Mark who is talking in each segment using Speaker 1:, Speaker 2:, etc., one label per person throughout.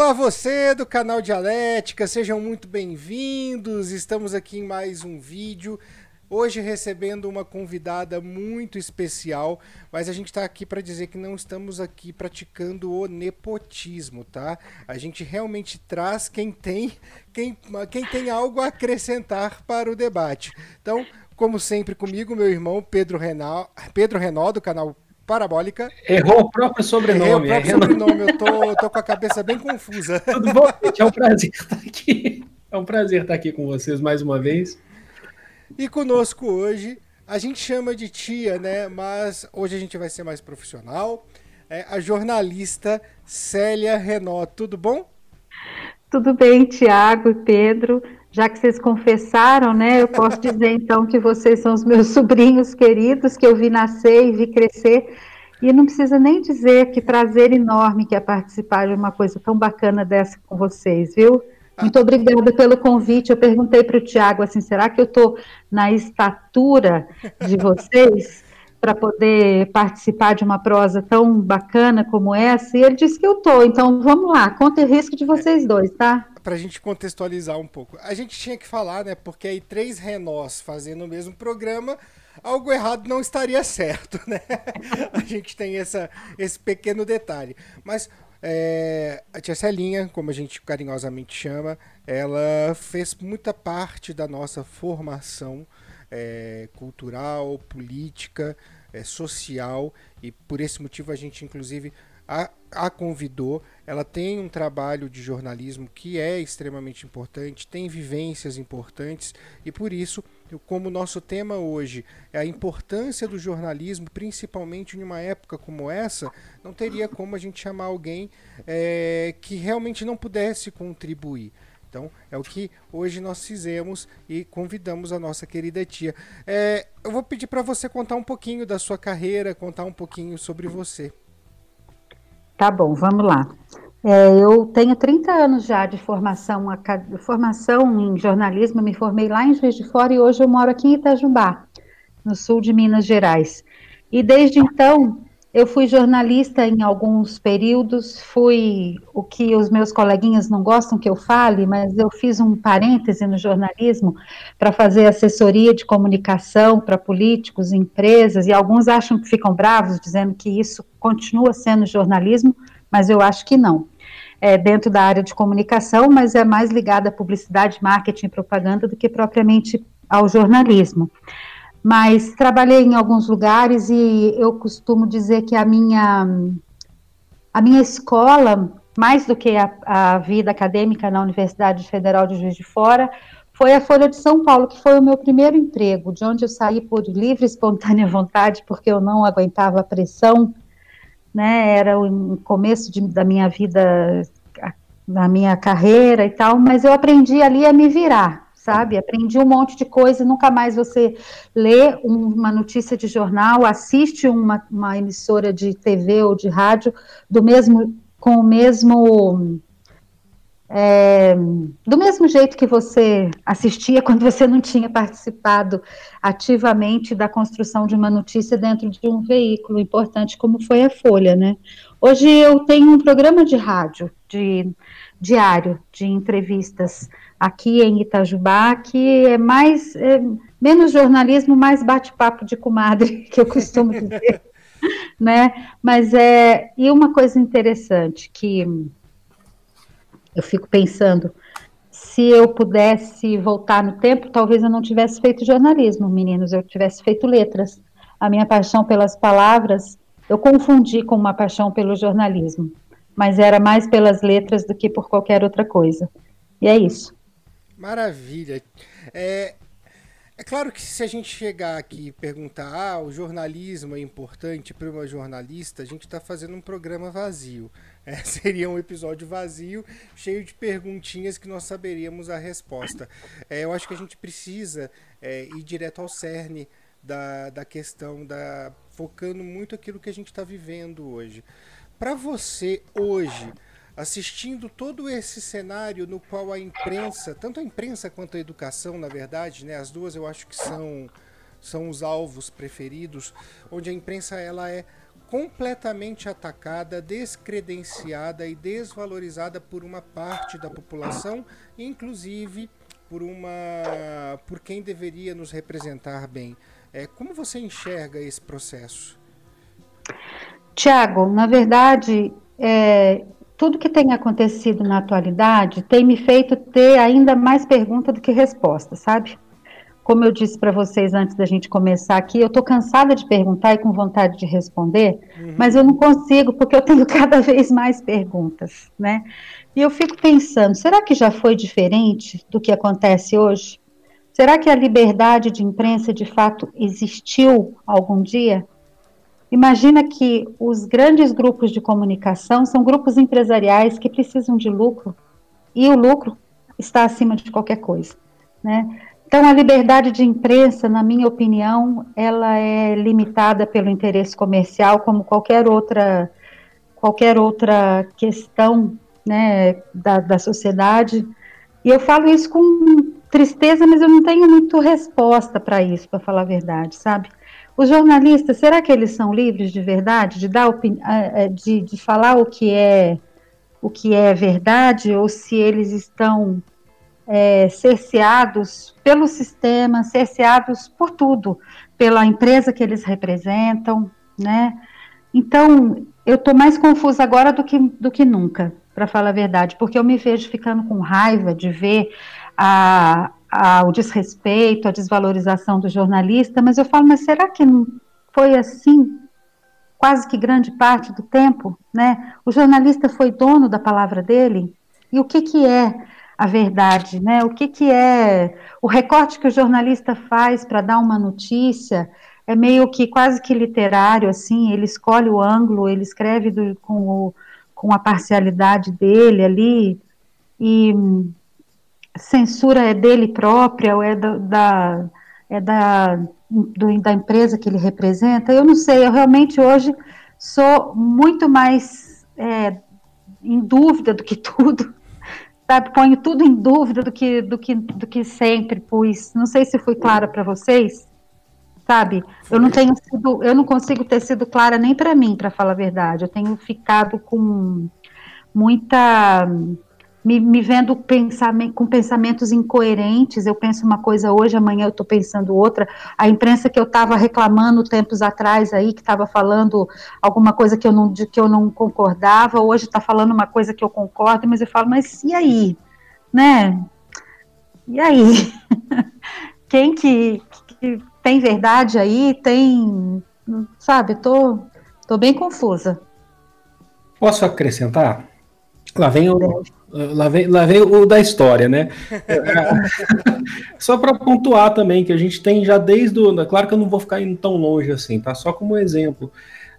Speaker 1: Olá você do canal Dialética, sejam muito bem-vindos. Estamos aqui em mais um vídeo. Hoje recebendo uma convidada muito especial, mas a gente está aqui para dizer que não estamos aqui praticando o nepotismo, tá? A gente realmente traz quem tem, quem, quem tem algo a acrescentar para o debate. Então, como sempre comigo, meu irmão Pedro Renal, Pedro Renal do canal Parabólica.
Speaker 2: Errou o próprio sobrenome.
Speaker 1: Errei o próprio é sobrenome, eu tô, tô com a cabeça bem confusa.
Speaker 2: Tudo bom, gente? É um prazer estar aqui. É um prazer estar aqui com vocês mais uma vez.
Speaker 1: E conosco hoje, a gente chama de tia, né? Mas hoje a gente vai ser mais profissional. É a jornalista Célia Renó. Tudo bom?
Speaker 3: Tudo bem, Tiago e Pedro. Já que vocês confessaram, né, eu posso dizer então que vocês são os meus sobrinhos queridos, que eu vi nascer e vi crescer. E não precisa nem dizer que prazer enorme que é participar de uma coisa tão bacana dessa com vocês, viu? Muito obrigada pelo convite. Eu perguntei para o Tiago assim, será que eu estou na estatura de vocês para poder participar de uma prosa tão bacana como essa? E ele disse que eu estou. Então vamos lá, conta o risco de vocês dois, tá?
Speaker 1: Para a gente contextualizar um pouco, a gente tinha que falar, né? Porque aí três renós fazendo o mesmo programa, algo errado não estaria certo, né? a gente tem essa, esse pequeno detalhe. Mas é, a tia Celinha, como a gente carinhosamente chama, ela fez muita parte da nossa formação é, cultural, política, é, social, e por esse motivo a gente, inclusive, a, a convidou. Ela tem um trabalho de jornalismo que é extremamente importante, tem vivências importantes e por isso, como nosso tema hoje é a importância do jornalismo, principalmente em uma época como essa, não teria como a gente chamar alguém é, que realmente não pudesse contribuir. Então, é o que hoje nós fizemos e convidamos a nossa querida tia. É, eu vou pedir para você contar um pouquinho da sua carreira, contar um pouquinho sobre você.
Speaker 3: Tá bom, vamos lá. É, eu tenho 30 anos já de formação, formação em jornalismo, me formei lá em Juiz de Fora e hoje eu moro aqui em Itajubá, no sul de Minas Gerais. E desde então eu fui jornalista em alguns períodos, fui o que os meus coleguinhas não gostam que eu fale, mas eu fiz um parêntese no jornalismo para fazer assessoria de comunicação para políticos, empresas, e alguns acham que ficam bravos, dizendo que isso continua sendo jornalismo, mas eu acho que não. É dentro da área de comunicação, mas é mais ligada à publicidade, marketing e propaganda do que propriamente ao jornalismo mas trabalhei em alguns lugares e eu costumo dizer que a minha a minha escola, mais do que a, a vida acadêmica na Universidade Federal de Juiz de Fora, foi a Folha de São Paulo, que foi o meu primeiro emprego, de onde eu saí por livre e espontânea vontade, porque eu não aguentava a pressão, né, era o começo de, da minha vida, da minha carreira e tal, mas eu aprendi ali a me virar, sabe? Aprendi um monte de coisa, nunca mais você lê uma notícia de jornal, assiste uma, uma emissora de TV ou de rádio do mesmo com o mesmo é, do mesmo jeito que você assistia quando você não tinha participado ativamente da construção de uma notícia dentro de um veículo importante como foi a Folha, né? Hoje eu tenho um programa de rádio de diário de entrevistas aqui em Itajubá, que é mais é, menos jornalismo, mais bate-papo de comadre, que eu costumo dizer, né? Mas é e uma coisa interessante que eu fico pensando, se eu pudesse voltar no tempo, talvez eu não tivesse feito jornalismo, meninos, eu tivesse feito letras. A minha paixão pelas palavras, eu confundi com uma paixão pelo jornalismo, mas era mais pelas letras do que por qualquer outra coisa. E é isso.
Speaker 1: Maravilha. É, é claro que se a gente chegar aqui e perguntar, ah, o jornalismo é importante para uma jornalista, a gente está fazendo um programa vazio. É, seria um episódio vazio, cheio de perguntinhas que nós saberíamos a resposta. É, eu acho que a gente precisa é, ir direto ao cerne da, da questão, da, focando muito aquilo que a gente está vivendo hoje. Para você, hoje, assistindo todo esse cenário no qual a imprensa, tanto a imprensa quanto a educação, na verdade, né, as duas eu acho que são, são os alvos preferidos, onde a imprensa ela é completamente atacada, descredenciada e desvalorizada por uma parte da população, inclusive por uma por quem deveria nos representar bem. É, como você enxerga esse processo?
Speaker 3: Tiago, na verdade, é, tudo que tem acontecido na atualidade tem me feito ter ainda mais pergunta do que resposta, sabe? Como eu disse para vocês antes da gente começar aqui, eu estou cansada de perguntar e com vontade de responder, uhum. mas eu não consigo porque eu tenho cada vez mais perguntas, né? E eu fico pensando, será que já foi diferente do que acontece hoje? Será que a liberdade de imprensa de fato existiu algum dia? Imagina que os grandes grupos de comunicação são grupos empresariais que precisam de lucro e o lucro está acima de qualquer coisa, né? Então a liberdade de imprensa, na minha opinião, ela é limitada pelo interesse comercial, como qualquer outra qualquer outra questão, né, da, da sociedade. E eu falo isso com tristeza, mas eu não tenho muito resposta para isso, para falar a verdade, sabe? Os jornalistas, será que eles são livres de verdade, de dar de, de falar o que é o que é verdade, ou se eles estão é, cerceados pelo sistema, cerceados por tudo, pela empresa que eles representam, né? Então, eu estou mais confusa agora do que, do que nunca, para falar a verdade, porque eu me vejo ficando com raiva de ver a, a, o desrespeito, a desvalorização do jornalista, mas eu falo, mas será que não foi assim quase que grande parte do tempo, né? O jornalista foi dono da palavra dele, e o que que é a verdade, né? O que que é o recorte que o jornalista faz para dar uma notícia? É meio que quase que literário, assim, ele escolhe o ângulo, ele escreve do, com, o, com a parcialidade dele ali, e censura é dele própria ou é da, da é da, do, da empresa que ele representa, eu não sei, eu realmente hoje sou muito mais é, em dúvida do que tudo, sabe, ponho tudo em dúvida do que, do que, do que sempre pus, não sei se fui clara para vocês, sabe, eu não tenho sido, eu não consigo ter sido clara nem para mim, para falar a verdade, eu tenho ficado com muita me, me vendo pensamento, com pensamentos incoerentes, eu penso uma coisa hoje, amanhã eu estou pensando outra. A imprensa que eu estava reclamando tempos atrás aí, que estava falando alguma coisa que eu não, de que eu não concordava, hoje está falando uma coisa que eu concordo, mas eu falo, mas e aí? Né? E aí? Quem que, que tem verdade aí? Tem, sabe, tô, tô bem confusa.
Speaker 2: Posso acrescentar? Lá vem o, Lá vem, lá vem o da história, né? Só para pontuar também que a gente tem já desde o. Claro que eu não vou ficar indo tão longe assim, tá? Só como exemplo.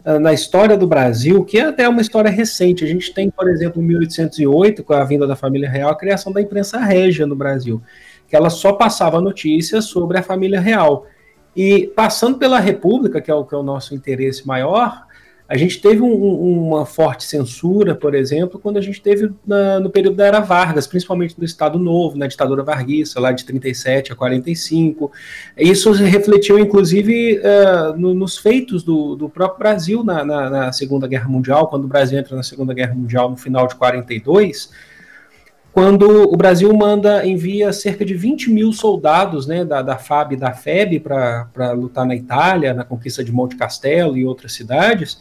Speaker 2: Ah, na história do Brasil, que é até uma história recente, a gente tem, por exemplo, em 1808, com a vinda da família real, a criação da imprensa régia no Brasil, que ela só passava notícias sobre a família real. E passando pela República, que é o, que é o nosso interesse maior, a gente teve um, uma forte censura, por exemplo, quando a gente teve na, no período da Era Vargas, principalmente no Estado Novo, na ditadura varguista, lá de 37 a 45. Isso refletiu, inclusive, uh, no, nos feitos do, do próprio Brasil na, na, na, Segunda Guerra Mundial, quando o Brasil entra na Segunda Guerra Mundial no final de 42, quando o Brasil manda, envia cerca de 20 mil soldados né, da, da FAB e da FEB para lutar na Itália, na conquista de Monte Castelo e outras cidades,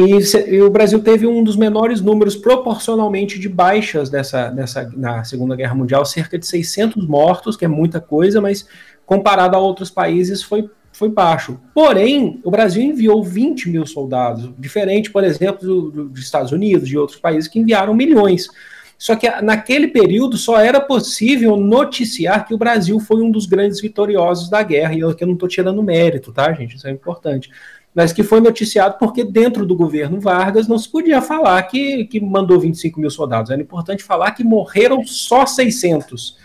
Speaker 2: e, e, o Brasil teve um dos menores números proporcionalmente de baixas dessa, dessa, na Segunda Guerra Mundial, cerca de 600 mortos, que é muita coisa, mas comparado a outros países foi, foi baixo. Porém, o Brasil enviou 20 mil soldados, diferente, por exemplo, do, do, dos Estados Unidos, de outros países que enviaram milhões. Só que naquele período só era possível noticiar que o Brasil foi um dos grandes vitoriosos da guerra, e eu aqui não estou tirando mérito, tá, gente? Isso é importante mas que foi noticiado porque dentro do governo Vargas não se podia falar que, que mandou 25 mil soldados. Era importante falar que morreram só 600,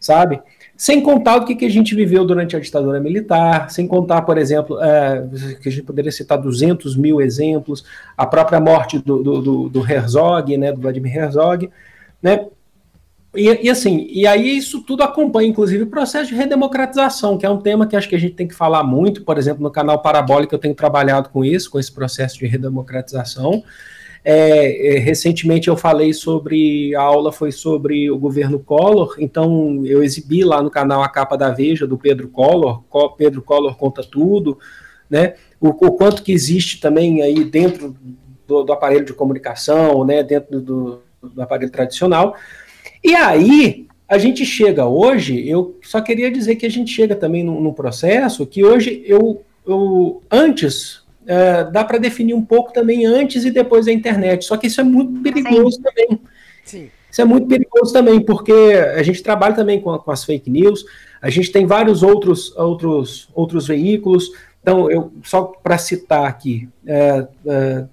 Speaker 2: sabe? Sem contar o que, que a gente viveu durante a ditadura militar, sem contar, por exemplo, é, que a gente poderia citar 200 mil exemplos, a própria morte do, do, do, do Herzog, né, do Vladimir Herzog, né? E, e, assim, e aí isso tudo acompanha, inclusive, o processo de redemocratização, que é um tema que acho que a gente tem que falar muito, por exemplo, no canal Parabólica eu tenho trabalhado com isso, com esse processo de redemocratização. É, é, recentemente eu falei sobre, a aula foi sobre o governo Collor, então eu exibi lá no canal a capa da Veja do Pedro Collor, Pedro Collor conta tudo, né, o, o quanto que existe também aí dentro do, do aparelho de comunicação, né, dentro do, do aparelho tradicional, e aí, a gente chega hoje, eu só queria dizer que a gente chega também num, num processo que hoje eu, eu antes é, dá para definir um pouco também antes e depois da internet. Só que isso é muito perigoso Sim. também. Sim. Isso é muito perigoso também, porque a gente trabalha também com, com as fake news, a gente tem vários outros, outros, outros veículos. Então, eu só para citar aqui, é, é,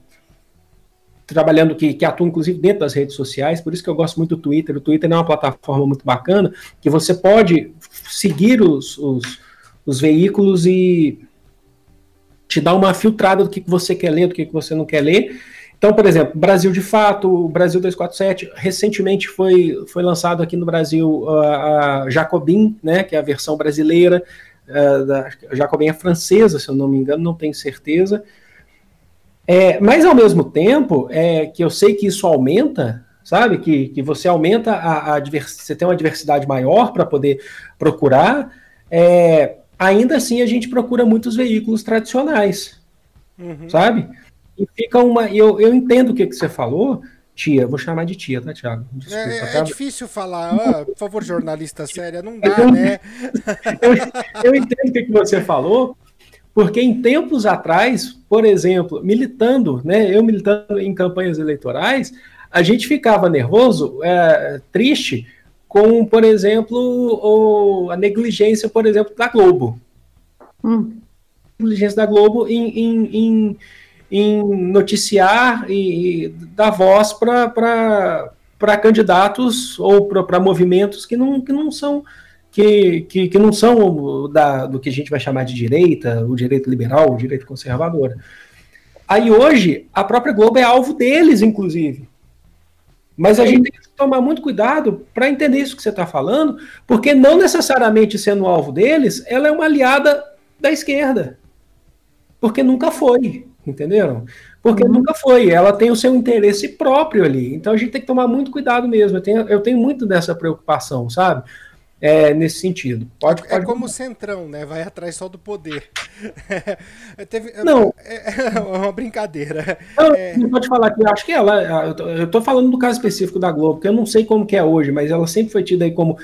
Speaker 2: trabalhando que, que atua inclusive dentro das redes sociais, por isso que eu gosto muito do Twitter. O Twitter é uma plataforma muito bacana, que você pode seguir os, os, os veículos e te dar uma filtrada do que, que você quer ler, do que, que você não quer ler. Então, por exemplo, Brasil de Fato, Brasil 247, recentemente foi, foi lançado aqui no Brasil a, a Jacobin, né, que é a versão brasileira, uh, da, Jacobin é francesa, se eu não me engano, não tenho certeza, é, mas ao mesmo tempo, é, que eu sei que isso aumenta, sabe? Que, que você aumenta a, a você tem uma diversidade maior para poder procurar. É, ainda assim, a gente procura muitos veículos tradicionais, uhum. sabe? E fica uma. Eu, eu entendo o que, que você falou, tia. Vou chamar de tia, tá, Thiago?
Speaker 1: Desculpa, é, tá? é difícil falar. Ah, por favor, jornalista séria, não dá, eu, né?
Speaker 2: eu, eu entendo o que, que você falou, porque em tempos atrás, por exemplo, militando, né, eu militando em campanhas eleitorais, a gente ficava nervoso, é, triste, com, por exemplo, a negligência, por exemplo, da Globo. Hum. Negligência da Globo em, em, em, em noticiar e, e dar voz para candidatos ou para movimentos que não, que não são que, que, que não são da, do que a gente vai chamar de direita, o direito liberal, o direito conservador. Aí hoje, a própria Globo é alvo deles, inclusive. Mas a gente tem que tomar muito cuidado para entender isso que você está falando, porque não necessariamente sendo alvo deles, ela é uma aliada da esquerda. Porque nunca foi, entenderam? Porque uhum. nunca foi. Ela tem o seu interesse próprio ali. Então a gente tem que tomar muito cuidado mesmo. Eu tenho, eu tenho muito dessa preocupação, sabe? É, nesse sentido.
Speaker 1: Pode, é pode... É como o Centrão, né? Vai atrás só do poder. Teve...
Speaker 2: Não.
Speaker 1: É, é uma brincadeira.
Speaker 2: Não, é... Pode falar que eu acho que ela. Eu estou falando do caso específico da Globo, porque eu não sei como que é hoje, mas ela sempre foi tida aí como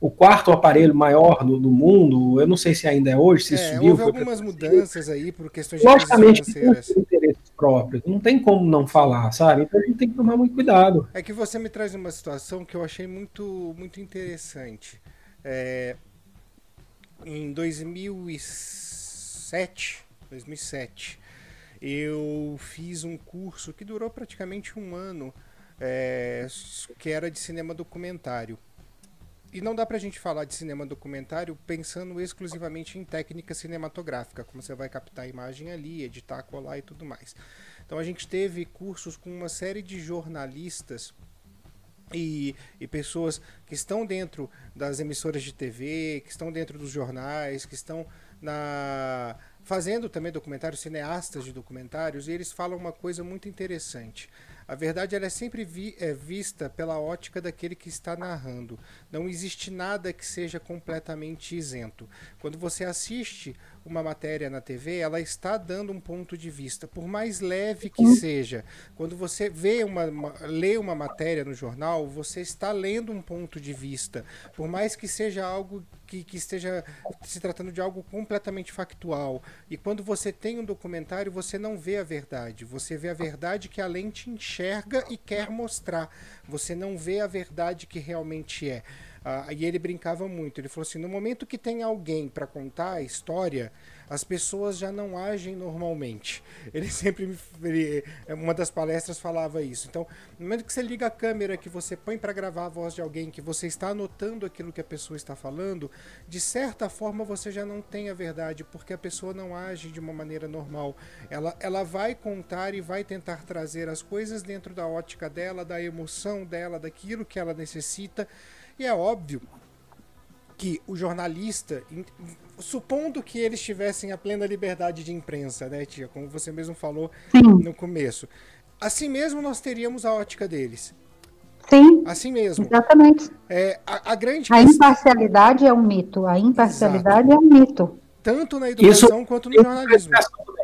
Speaker 2: o quarto aparelho maior do, do mundo. Eu não sei se ainda é hoje, se é, subiu.
Speaker 1: Houve algumas mudanças aí por questões de
Speaker 2: Logicamente, financeiras. interesses próprios. Não tem como não falar, sabe? Então a gente tem que tomar muito cuidado.
Speaker 1: É que você me traz uma situação que eu achei muito, muito interessante. É, em 2007, 2007, eu fiz um curso que durou praticamente um ano, é, que era de cinema documentário. E não dá pra gente falar de cinema documentário pensando exclusivamente em técnica cinematográfica, como você vai captar a imagem ali, editar, colar e tudo mais. Então a gente teve cursos com uma série de jornalistas e, e, pessoas que estão dentro das emissoras de TV, que estão dentro dos jornais, que estão na fazendo também documentários, cineastas de documentários, e eles falam uma coisa muito interessante. A verdade ela é sempre vi, é, vista pela ótica daquele que está narrando. Não existe nada que seja completamente isento. Quando você assiste uma matéria na TV, ela está dando um ponto de vista, por mais leve que uhum. seja. Quando você vê uma, uma, lê uma matéria no jornal, você está lendo um ponto de vista, por mais que seja algo que, que esteja se tratando de algo completamente factual. E quando você tem um documentário, você não vê a verdade, você vê a verdade que a lente enxerga e quer mostrar. Você não vê a verdade que realmente é. Ah, e ele brincava muito. Ele falou assim: no momento que tem alguém para contar a história, as pessoas já não agem normalmente. Ele sempre, ele, uma das palestras falava isso. Então, no momento que você liga a câmera, que você põe para gravar a voz de alguém, que você está anotando aquilo que a pessoa está falando, de certa forma você já não tem a verdade, porque a pessoa não age de uma maneira normal. Ela, ela vai contar e vai tentar trazer as coisas dentro da ótica dela, da emoção dela, daquilo que ela necessita. E é óbvio que o jornalista, supondo que eles tivessem a plena liberdade de imprensa, né, tia, como você mesmo falou Sim. no começo, assim mesmo nós teríamos a ótica deles.
Speaker 3: Sim.
Speaker 1: Assim mesmo.
Speaker 3: Exatamente.
Speaker 1: É, a, a grande
Speaker 3: a imparcialidade é um mito. A imparcialidade Exato. é um mito.
Speaker 1: Tanto na educação Isso, quanto no jornalismo.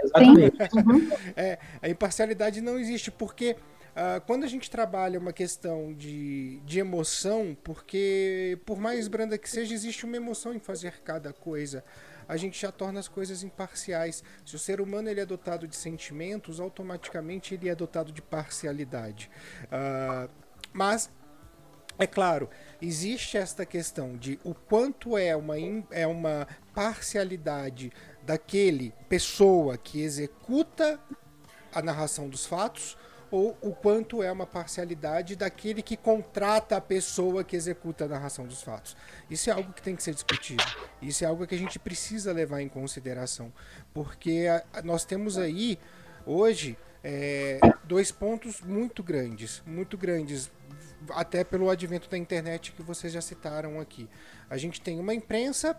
Speaker 1: Exatamente. Uhum. É, a imparcialidade não existe porque Uh, quando a gente trabalha uma questão de, de emoção, porque por mais branda que seja, existe uma emoção em fazer cada coisa. A gente já torna as coisas imparciais. Se o ser humano ele é dotado de sentimentos, automaticamente ele é dotado de parcialidade. Uh, mas é claro, existe esta questão de o quanto é uma, é uma parcialidade daquele pessoa que executa a narração dos fatos ou o quanto é uma parcialidade daquele que contrata a pessoa que executa a narração dos fatos. Isso é algo que tem que ser discutido. Isso é algo que a gente precisa levar em consideração, porque nós temos aí hoje é, dois pontos muito grandes, muito grandes, até pelo advento da internet que vocês já citaram aqui. A gente tem uma imprensa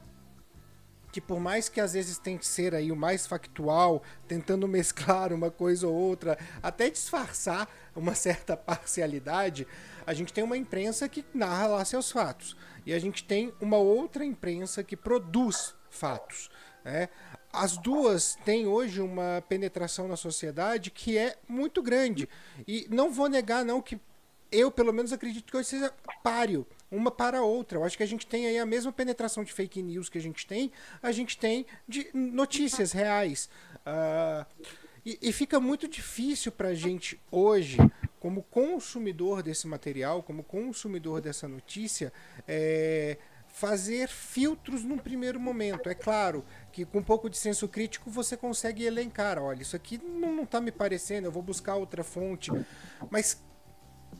Speaker 1: que por mais que às vezes tente ser aí o mais factual, tentando mesclar uma coisa ou outra, até disfarçar uma certa parcialidade, a gente tem uma imprensa que narra lá seus fatos. E a gente tem uma outra imprensa que produz fatos. Né? As duas têm hoje uma penetração na sociedade que é muito grande. E não vou negar, não, que eu, pelo menos, acredito que hoje seja páreo uma para a outra. Eu acho que a gente tem aí a mesma penetração de fake news que a gente tem, a gente tem de notícias reais. Uh, e, e, fica muito difícil para a gente hoje, como consumidor desse material, como consumidor dessa notícia, é, fazer filtros num primeiro momento. É claro que com um pouco de senso crítico você consegue elencar, olha, isso aqui não está me parecendo, eu vou buscar outra fonte. Mas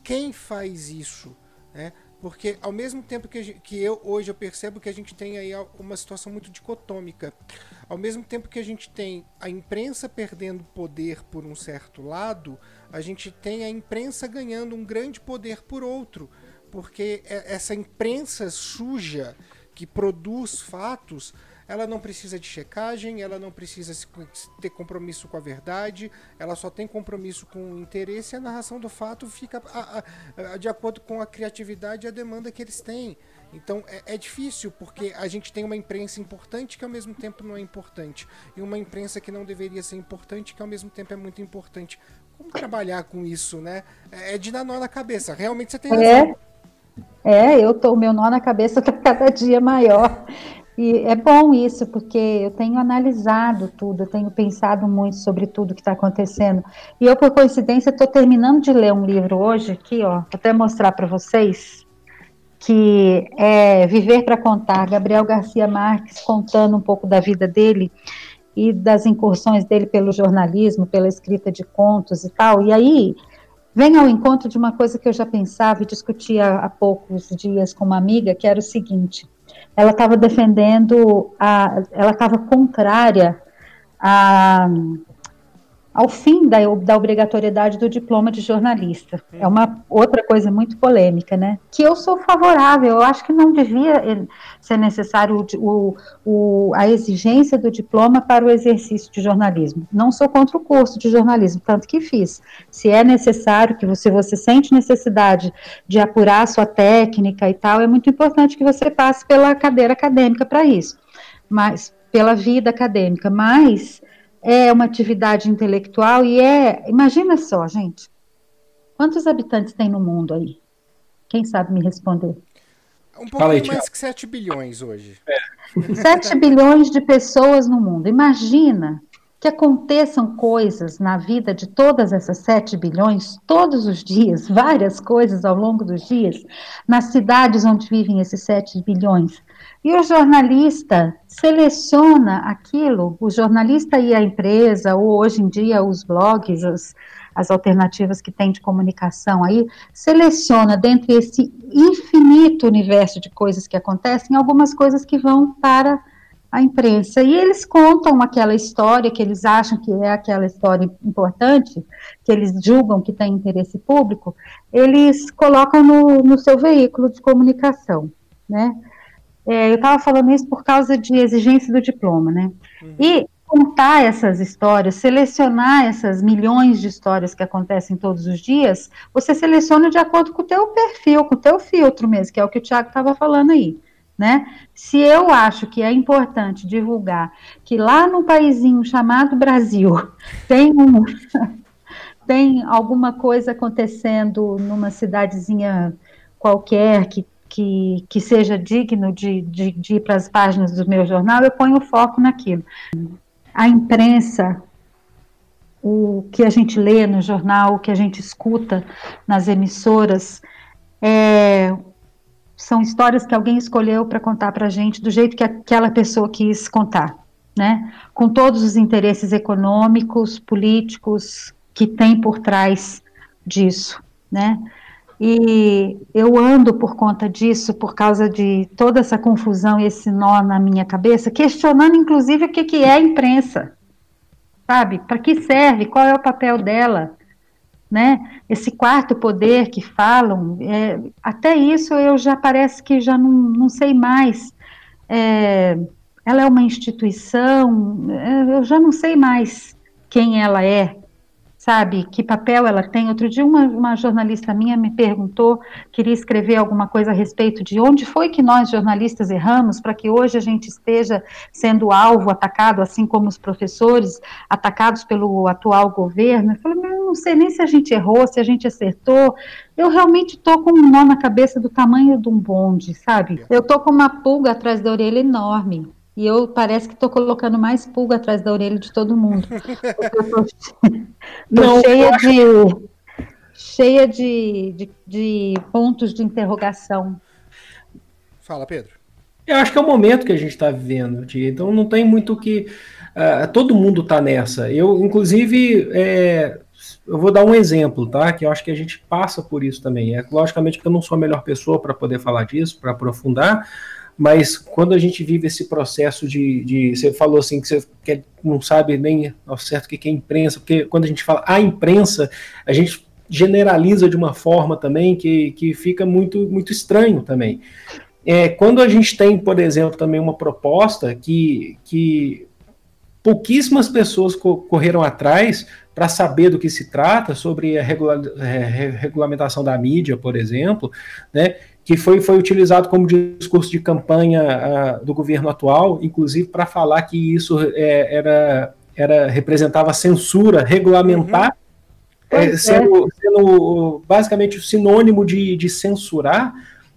Speaker 1: quem faz isso? Né? Porque ao mesmo tempo que, que eu hoje eu percebo que a gente tem aí uma situação muito dicotômica, ao mesmo tempo que a gente tem a imprensa perdendo poder por um certo lado, a gente tem a imprensa ganhando um grande poder por outro, porque essa imprensa suja que produz fatos, ela não precisa de checagem, ela não precisa ter compromisso com a verdade, ela só tem compromisso com o interesse e a narração do fato fica a, a, a, de acordo com a criatividade e a demanda que eles têm. Então é, é, difícil porque a gente tem uma imprensa importante que ao mesmo tempo não é importante e uma imprensa que não deveria ser importante que ao mesmo tempo é muito importante. Como trabalhar com isso, né? É, é de dar nó na cabeça. Realmente você tem
Speaker 3: é. razão. É, é eu tô, meu nó na cabeça está cada dia maior. E é bom isso, porque eu tenho analisado tudo, eu tenho pensado muito sobre tudo que está acontecendo. E eu, por coincidência, estou terminando de ler um livro hoje, aqui, ó, vou até mostrar para vocês, que é Viver para Contar, Gabriel Garcia Marques contando um pouco da vida dele e das incursões dele pelo jornalismo, pela escrita de contos e tal. E aí vem ao encontro de uma coisa que eu já pensava e discutia há poucos dias com uma amiga, que era o seguinte ela estava defendendo, a, ela estava contrária a, ao fim da, da obrigatoriedade do diploma de jornalista. É uma outra coisa muito polêmica, né? Que eu sou favorável, eu acho que não devia eh, ser necessário o, o, a exigência do diploma para o exercício de jornalismo. Não sou contra o curso de jornalismo, tanto que fiz. Se é necessário, que você, você sente necessidade de apurar sua técnica e tal, é muito importante que você passe pela cadeira acadêmica para isso. Mas, pela vida acadêmica, mas é uma atividade intelectual e é. Imagina só, gente. Quantos habitantes tem no mundo aí? Quem sabe me responder?
Speaker 1: Um pouco aí, mais que 7 bilhões hoje.
Speaker 3: É. 7 bilhões de pessoas no mundo. Imagina que aconteçam coisas na vida de todas essas 7 bilhões, todos os dias, várias coisas ao longo dos dias, nas cidades onde vivem esses 7 bilhões. E o jornalista seleciona aquilo, o jornalista e a empresa, ou hoje em dia os blogs, as, as alternativas que tem de comunicação aí, seleciona dentre esse infinito universo de coisas que acontecem, algumas coisas que vão para a imprensa. E eles contam aquela história que eles acham que é aquela história importante, que eles julgam que tem interesse público, eles colocam no, no seu veículo de comunicação, né? É, eu estava falando isso por causa de exigência do diploma, né? Uhum. E contar essas histórias, selecionar essas milhões de histórias que acontecem todos os dias, você seleciona de acordo com o teu perfil, com o teu filtro mesmo, que é o que o Tiago estava falando aí. Né? Se eu acho que é importante divulgar que lá no paísinho chamado Brasil tem um tem alguma coisa acontecendo numa cidadezinha qualquer que, que, que seja digno de, de, de ir para as páginas do meu jornal, eu ponho foco naquilo. A imprensa, o que a gente lê no jornal, o que a gente escuta nas emissoras, é são histórias que alguém escolheu para contar para a gente do jeito que aquela pessoa quis contar, né? Com todos os interesses econômicos, políticos que tem por trás disso, né? E eu ando por conta disso, por causa de toda essa confusão e esse nó na minha cabeça, questionando inclusive o que, que é a imprensa, sabe? Para que serve? Qual é o papel dela? né? Esse quarto poder que falam, é, até isso eu já parece que já não, não sei mais. É, ela é uma instituição, é, eu já não sei mais quem ela é, sabe, que papel ela tem. Outro dia uma, uma, jornalista minha me perguntou, queria escrever alguma coisa a respeito de onde foi que nós jornalistas erramos para que hoje a gente esteja sendo alvo, atacado, assim como os professores, atacados pelo atual governo. Eu falei, mas não sei nem se a gente errou, se a gente acertou. Eu realmente tô com um nó na cabeça do tamanho de um bonde, sabe? Eu tô com uma pulga atrás da orelha enorme. E eu parece que estou colocando mais pulga atrás da orelha de todo mundo. Eu tô, tô cheia de cheia de, de, de, pontos de interrogação.
Speaker 1: Fala, Pedro.
Speaker 2: Eu acho que é o momento que a gente está vivendo, Tia. então não tem muito que. Uh, todo mundo está nessa. Eu, inclusive, é, eu vou dar um exemplo, tá? Que eu acho que a gente passa por isso também. É logicamente que eu não sou a melhor pessoa para poder falar disso, para aprofundar, mas quando a gente vive esse processo de, de você falou assim que você não sabe nem ao certo o que é imprensa, porque quando a gente fala a imprensa, a gente generaliza de uma forma também que, que fica muito, muito estranho também. É, quando a gente tem, por exemplo, também uma proposta que, que pouquíssimas pessoas co correram atrás para saber do que se trata, sobre a regula é, regulamentação da mídia, por exemplo, né, que foi, foi utilizado como discurso de campanha uh, do governo atual, inclusive para falar que isso é, era, era representava censura regulamentar, uhum. é, sendo, sendo, basicamente o sinônimo de, de censurar,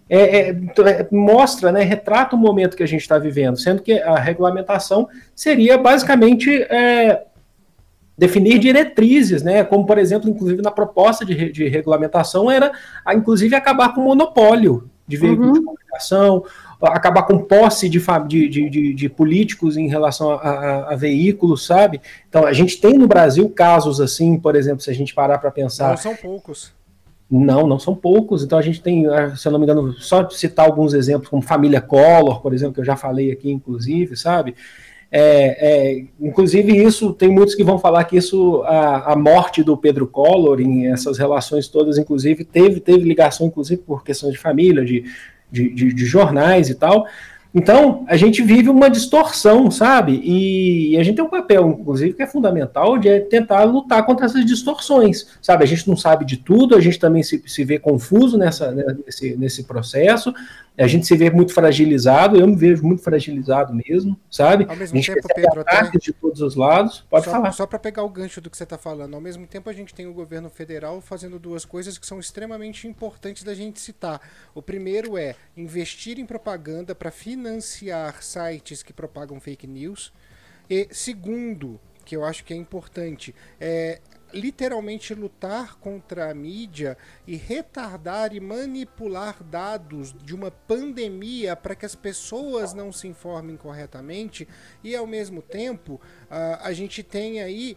Speaker 2: é, é, é, mostra, né, retrata o momento que a gente está vivendo, sendo que a regulamentação seria basicamente é, definir diretrizes, né, como por exemplo, inclusive na proposta de, de regulamentação era, a, inclusive, acabar com o monopólio de veículos uhum. de comunicação, acabar com posse de, de, de, de políticos em relação a, a, a, veículos, sabe? Então, a gente tem no Brasil casos assim, por exemplo, se a gente parar para pensar.
Speaker 1: Não são poucos.
Speaker 2: Não, não são poucos. Então a gente tem, ah, se eu não me engano, só citar alguns exemplos, como Família Collor, por exemplo, que eu já falei aqui, inclusive, sabe? É, é, inclusive, isso tem muitos que vão falar que isso, a, a, morte do Pedro Collor, em essas relações todas, inclusive, teve, teve ligação, inclusive, por questões de família, de, de, de, de jornais e tal. Então, a gente vive uma distorção, sabe? E, e, a gente tem um papel, inclusive, que é fundamental de tentar lutar contra essas distorções, sabe? A gente não sabe de tudo, a gente também se, se vê confuso nessa, né, nesse, nesse processo, a gente se vê muito fragilizado, eu me vejo muito fragilizado mesmo, sabe?
Speaker 1: Ao mesmo tempo, Pedro, até...
Speaker 2: de todos os lados, pode
Speaker 1: só,
Speaker 2: falar.
Speaker 1: Só para pegar o gancho do que você está falando, ao mesmo tempo a gente tem o governo federal fazendo duas coisas que são extremamente importantes da gente citar. O primeiro é investir em propaganda para financiar sites que propagam fake news. E segundo, que eu acho que é importante. É, literalmente lutar contra a mídia e retardar e manipular dados de uma pandemia para que as pessoas não se informem corretamente e ao mesmo tempo a, a gente tem aí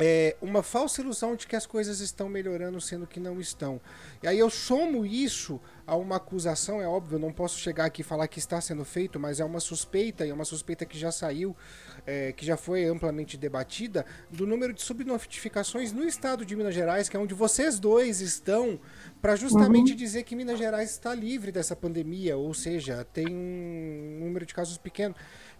Speaker 1: é, uma falsa ilusão de que as coisas estão melhorando, sendo que não estão. E aí eu somo isso a uma acusação, é óbvio, eu não posso chegar aqui e falar que está sendo feito, mas é uma suspeita, e é uma suspeita que já saiu, é, que já foi amplamente debatida, do número de subnotificações no estado de Minas Gerais, que é onde vocês dois estão, para justamente uhum. dizer que Minas Gerais está livre dessa pandemia, ou seja, tem um número de casos pequeno.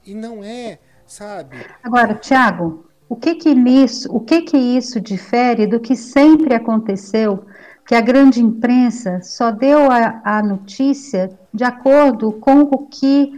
Speaker 1: E não é, sabe?
Speaker 3: Agora, Tiago, o que que nisso, o que que isso difere do que sempre aconteceu, que a grande imprensa só deu a, a notícia de acordo com o que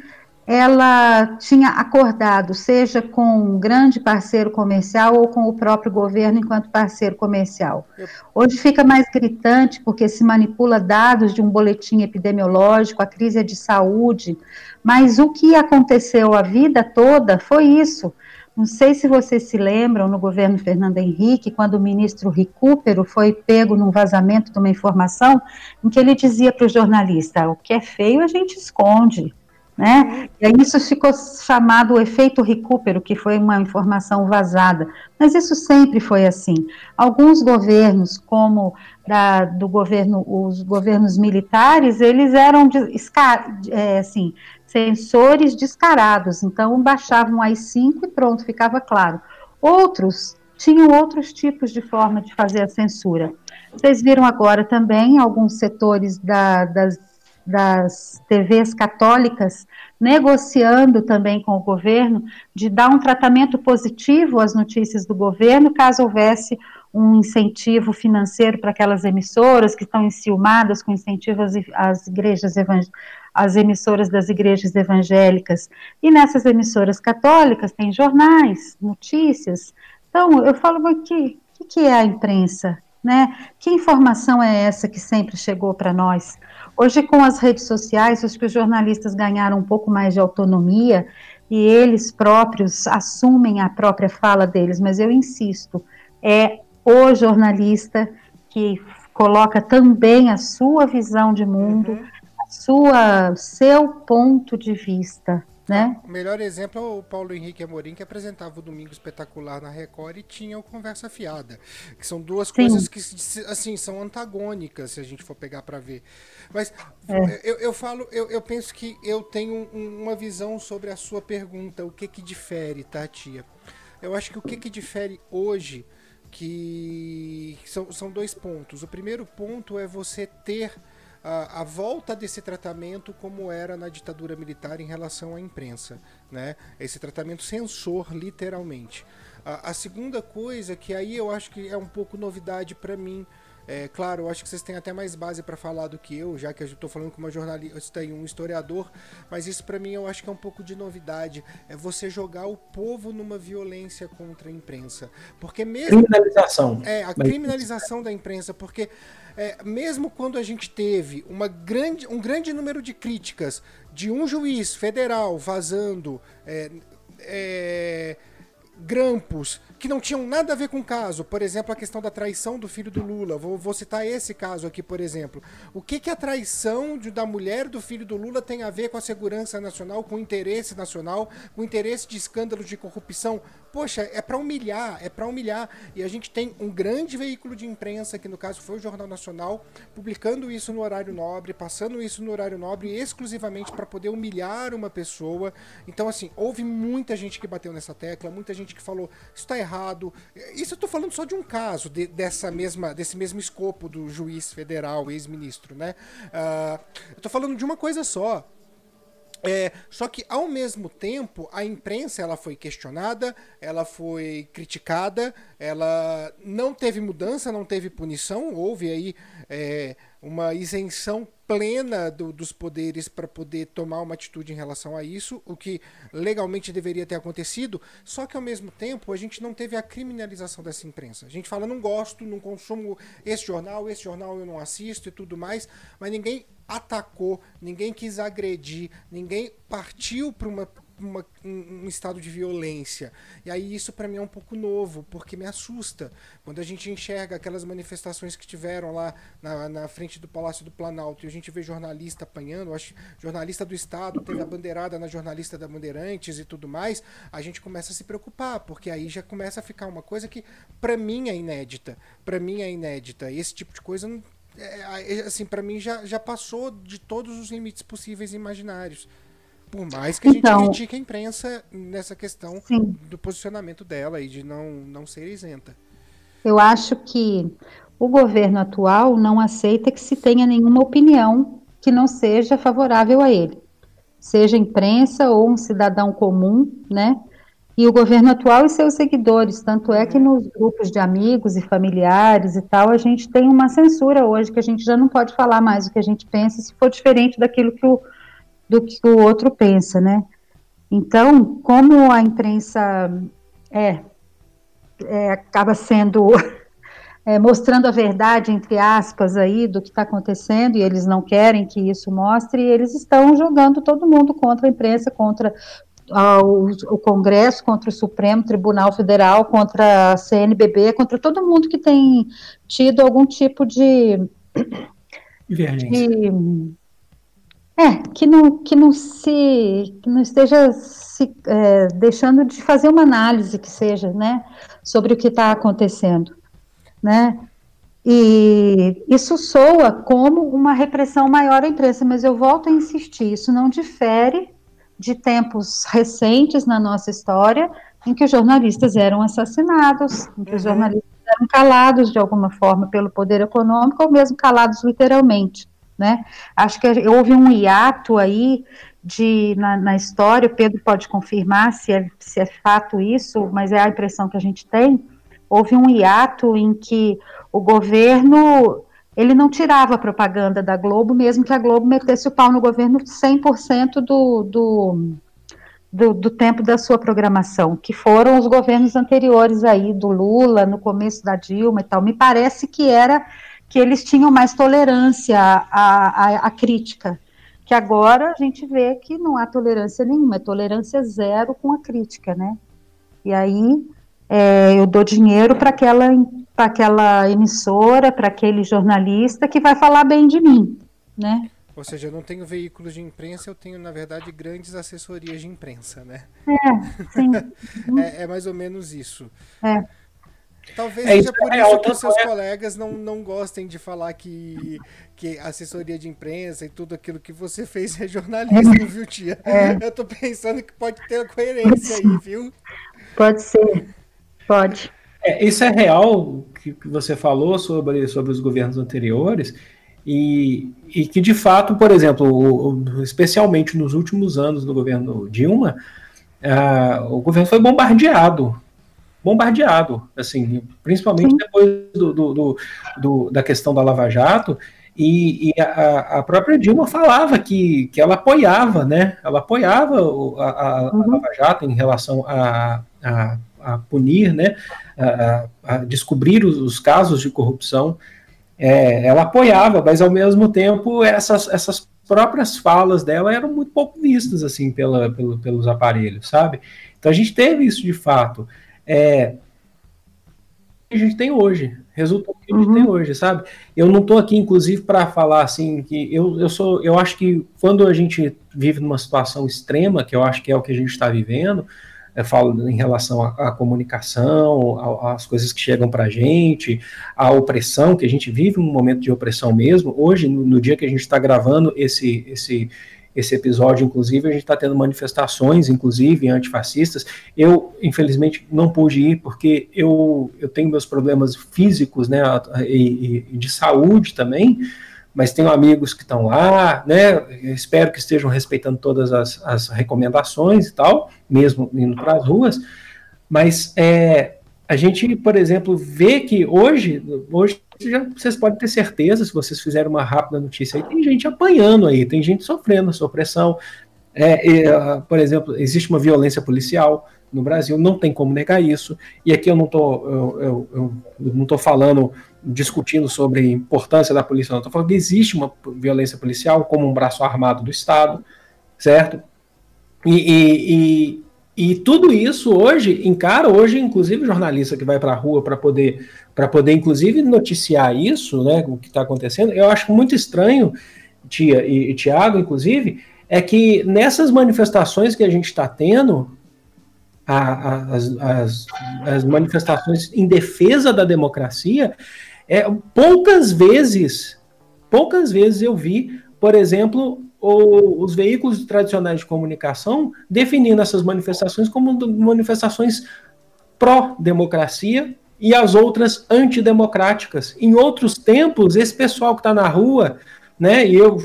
Speaker 3: ela tinha acordado, seja com um grande parceiro comercial ou com o próprio governo enquanto parceiro comercial. Hoje fica mais gritante porque se manipula dados de um boletim epidemiológico, a crise é de saúde, mas o que aconteceu a vida toda foi isso. Não sei se vocês se lembram, no governo Fernando Henrique, quando o ministro Recupero foi pego num vazamento de uma informação, em que ele dizia para o jornalista: o que é feio a gente esconde. Né? E aí isso ficou chamado o efeito recupero, que foi uma informação vazada. Mas isso sempre foi assim. Alguns governos, como da, do governo, os governos militares, eles eram de, é, assim, sensores descarados, então baixavam as 5 e pronto, ficava claro. Outros tinham outros tipos de forma de fazer a censura. Vocês viram agora também alguns setores da, das, das TVs católicas negociando também com o governo de dar um tratamento positivo às notícias do governo, caso houvesse um incentivo financeiro para aquelas emissoras que estão enciumadas com incentivos às igrejas evangélicas as emissoras das igrejas evangélicas. E nessas emissoras católicas tem jornais, notícias. Então, eu falo aqui, o que, é a imprensa? Né? Que informação é essa que sempre chegou para nós? Hoje, com as redes sociais, acho que os jornalistas ganharam um pouco mais de autonomia e eles próprios assumem a própria fala deles, mas eu insisto, é o jornalista que coloca também a sua visão de mundo, uhum sua, seu ponto de vista, né?
Speaker 1: O melhor exemplo é o Paulo Henrique Amorim, que apresentava o Domingo Espetacular na Record e tinha o Conversa Fiada, que são duas Sim. coisas que, assim, são antagônicas, se a gente for pegar para ver. Mas é. eu, eu falo, eu, eu penso que eu tenho um, uma visão sobre a sua pergunta, o que que difere, tá, tia? Eu acho que o que que difere hoje que são, são dois pontos. O primeiro ponto é você ter a, a, volta desse tratamento como era na ditadura militar em relação à imprensa, né? Esse tratamento censor, literalmente. A, a segunda coisa que aí eu acho que é um pouco novidade para mim, é, claro, eu acho que vocês têm até mais base para falar do que eu, já que eu estou falando com uma jornalista e um historiador, mas isso para mim eu acho que é um pouco de novidade. É você jogar o povo numa violência contra a imprensa. Porque mesmo.
Speaker 2: Criminalização.
Speaker 1: É, a criminalização da imprensa, porque é, mesmo quando a gente teve uma grande, um grande número de críticas de um juiz federal vazando. É, é, grampos que não tinham nada a ver com o caso. Por exemplo, a questão da traição do filho do Lula. Vou, vou citar esse caso aqui, por exemplo. O que, que a traição de, da mulher do filho do Lula tem a ver com a segurança nacional, com o interesse nacional, com o interesse de escândalos de corrupção? Poxa, é para humilhar, é para humilhar. E a gente tem um grande veículo de imprensa, que no caso foi o Jornal Nacional, publicando isso no horário nobre, passando isso no horário nobre exclusivamente para poder humilhar uma pessoa. Então, assim, houve muita gente que bateu nessa tecla, muita gente que falou isso está errado. Isso eu estou falando só de um caso de, dessa mesma, desse mesmo escopo do juiz federal, ex-ministro, né? Uh, eu estou falando de uma coisa só. É, só que ao mesmo tempo a imprensa ela foi questionada, ela foi criticada, ela não teve mudança, não teve punição, houve aí é, uma isenção plena do, dos poderes para poder tomar uma atitude em relação a isso, o que legalmente deveria ter acontecido, só que ao mesmo tempo a gente não teve a criminalização dessa imprensa. A gente fala, não gosto, não consumo esse jornal, esse jornal eu não assisto e tudo mais, mas ninguém atacou, ninguém quis agredir, ninguém partiu para uma uma, um, estado de violência. E aí isso para mim é um pouco novo, porque me assusta. Quando a gente enxerga aquelas manifestações que tiveram lá na, na frente do Palácio do Planalto e a gente vê jornalista apanhando, acho jornalista do Estado, teve a bandeirada na jornalista da Bandeirantes e tudo mais, a gente começa a se preocupar, porque aí já começa a ficar uma coisa que para mim é inédita. Para mim é inédita. Esse tipo de coisa é, é, assim, para mim já, já passou de todos os limites possíveis e imaginários. Por mais que a então, gente critique a imprensa nessa questão sim. do posicionamento dela e de não, não ser isenta.
Speaker 3: Eu acho que o governo atual não aceita que se tenha nenhuma opinião que não seja favorável a ele, seja imprensa ou um cidadão comum, né? E o governo atual e seus seguidores, tanto é que uhum. nos grupos de amigos e familiares e tal, a gente tem uma censura hoje que a gente já não pode falar mais o que a gente pensa se for diferente daquilo que o do que o outro pensa, né? Então, como a imprensa é, é acaba sendo é, mostrando a verdade entre aspas aí do que está acontecendo e eles não querem que isso mostre, eles estão jogando todo mundo contra a imprensa, contra o, Congresso, contra o Supremo Tribunal Federal, contra a CNBB, contra todo mundo que tem tido algum tipo de, de é, que não, que não se, que não esteja se é, deixando de fazer uma análise que seja, né, sobre o que está acontecendo, né, e isso soa como uma repressão maior à imprensa, mas eu volto a insistir, isso não difere de tempos recentes na nossa história, em que os jornalistas eram assassinados, em que os uhum. jornalistas eram calados de alguma forma pelo poder econômico, ou mesmo calados literalmente né? Acho que houve um hiato aí de, na, na, história, o Pedro pode confirmar se é, se é fato isso, mas é a impressão que a gente tem, houve um hiato em que o governo, ele não tirava a propaganda da Globo, mesmo que a Globo metesse o pau no governo 100% do, do, do, do tempo da sua programação, que foram os governos anteriores aí, do Lula, no começo da Dilma e tal, me parece que era que eles tinham mais tolerância à, à, à, crítica. Que agora a gente vê que não há tolerância nenhuma, é tolerância zero com a crítica, né? E aí é, eu dou dinheiro para aquela, aquela emissora, para aquele jornalista que vai falar bem de mim, né?
Speaker 1: Ou seja, eu não tenho veículos de imprensa, eu tenho, na verdade, grandes assessorias de imprensa, né?
Speaker 3: É, sim.
Speaker 1: é, é mais ou menos isso.
Speaker 3: É.
Speaker 1: Talvez é, seja por é isso que os seus é... colegas não, não gostem de falar que, que assessoria de imprensa e tudo aquilo que você fez é jornalismo, viu, tia? É. Eu tô pensando que pode ter coerência aí, viu?
Speaker 3: Pode ser, pode.
Speaker 2: É, isso é real que, que você falou sobre, sobre os governos anteriores e, e que, de fato, por exemplo, o, especialmente nos últimos anos do governo Dilma, o governo foi bombardeado bombardeado, assim, principalmente Sim. depois do, do, do, do, da questão da Lava Jato, e, e a, a, própria Dilma falava que, que ela apoiava, né, ela apoiava a, a, uhum. a Lava Jato em relação a, a, a punir, né, a, a descobrir os, os, casos de corrupção, é, ela apoiava, mas ao mesmo tempo essas, essas próprias falas dela eram muito pouco vistas, assim, pela, pelo, pelos aparelhos, sabe? Então a gente teve isso de fato é, que a gente tem hoje, resultado que a gente uhum. tem hoje, sabe? Eu não estou aqui, inclusive, para falar assim que eu, eu sou, eu acho que quando a gente vive numa situação extrema, que eu acho que é o que a gente está vivendo, eu falo em relação à, à comunicação, às coisas que chegam para a gente, à opressão, que a gente vive um momento de opressão mesmo. Hoje, no, no dia que a gente está gravando esse, esse, esse episódio, inclusive, a gente está tendo manifestações, inclusive, antifascistas. Eu, infelizmente, não pude ir porque eu, eu tenho meus problemas físicos, né, e, e de saúde também, mas tenho amigos que estão lá, né, espero que estejam respeitando todas as, as recomendações e tal, mesmo indo para as ruas, mas é, a gente, por exemplo, vê que hoje, hoje já, vocês podem ter certeza, se vocês fizerem uma rápida notícia aí, tem gente apanhando aí, tem gente sofrendo essa opressão. É, é, por exemplo, existe uma violência policial no Brasil, não tem como negar isso. E aqui eu não estou eu, eu, eu, não tô falando, discutindo sobre a importância da polícia, não estou falando que existe uma violência policial como um braço armado do Estado, certo? E, e, e, e, tudo isso hoje, encara hoje, inclusive, jornalista que vai para a rua para poder, para poder, inclusive, noticiar isso, né, o que está acontecendo, eu acho muito estranho, Tia e, e Tiago, inclusive, é que nessas manifestações que a gente está tendo, a, a, as, as, as, manifestações em defesa da democracia, é, poucas vezes, poucas vezes eu vi, por exemplo, o, os veículos tradicionais de comunicação definindo essas manifestações como manifestações pró-democracia e as outras antidemocráticas. Em outros tempos, esse pessoal que está na rua, né, e eu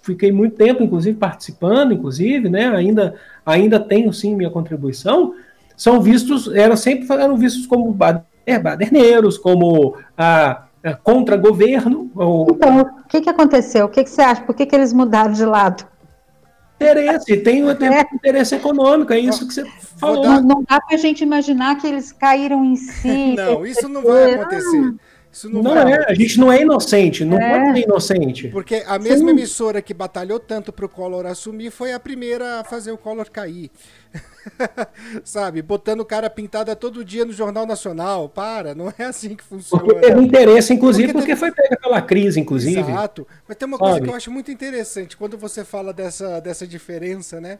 Speaker 2: fiquei muito tempo, inclusive, participando, inclusive, né, ainda, ainda tenho, sim, minha contribuição, são vistos, eram sempre eram vistos como baderneiros, como a é, contra governo.
Speaker 3: Ou... Então, o que, que aconteceu? O que, que você acha? Por que, que eles mudaram de lado?
Speaker 2: Interesse, tem, tem é. interesse econômico, é isso que você falou.
Speaker 3: Não, não dá para a gente imaginar que eles caíram em si.
Speaker 1: Não, isso não vai acontecer.
Speaker 2: Isso não, não é, a gente não é inocente, não é. pode ser inocente.
Speaker 1: Porque a mesma Sim. emissora que batalhou tanto para o Collor assumir foi a primeira a fazer o Collor cair. Sabe, botando cara pintada todo dia no Jornal Nacional. Para, não é assim que funciona.
Speaker 2: Porque teve interesse, inclusive, porque, porque teve... foi pega pela crise, inclusive.
Speaker 1: Exato. Mas tem uma coisa Sabe? que eu acho muito interessante quando você fala dessa, dessa diferença, né?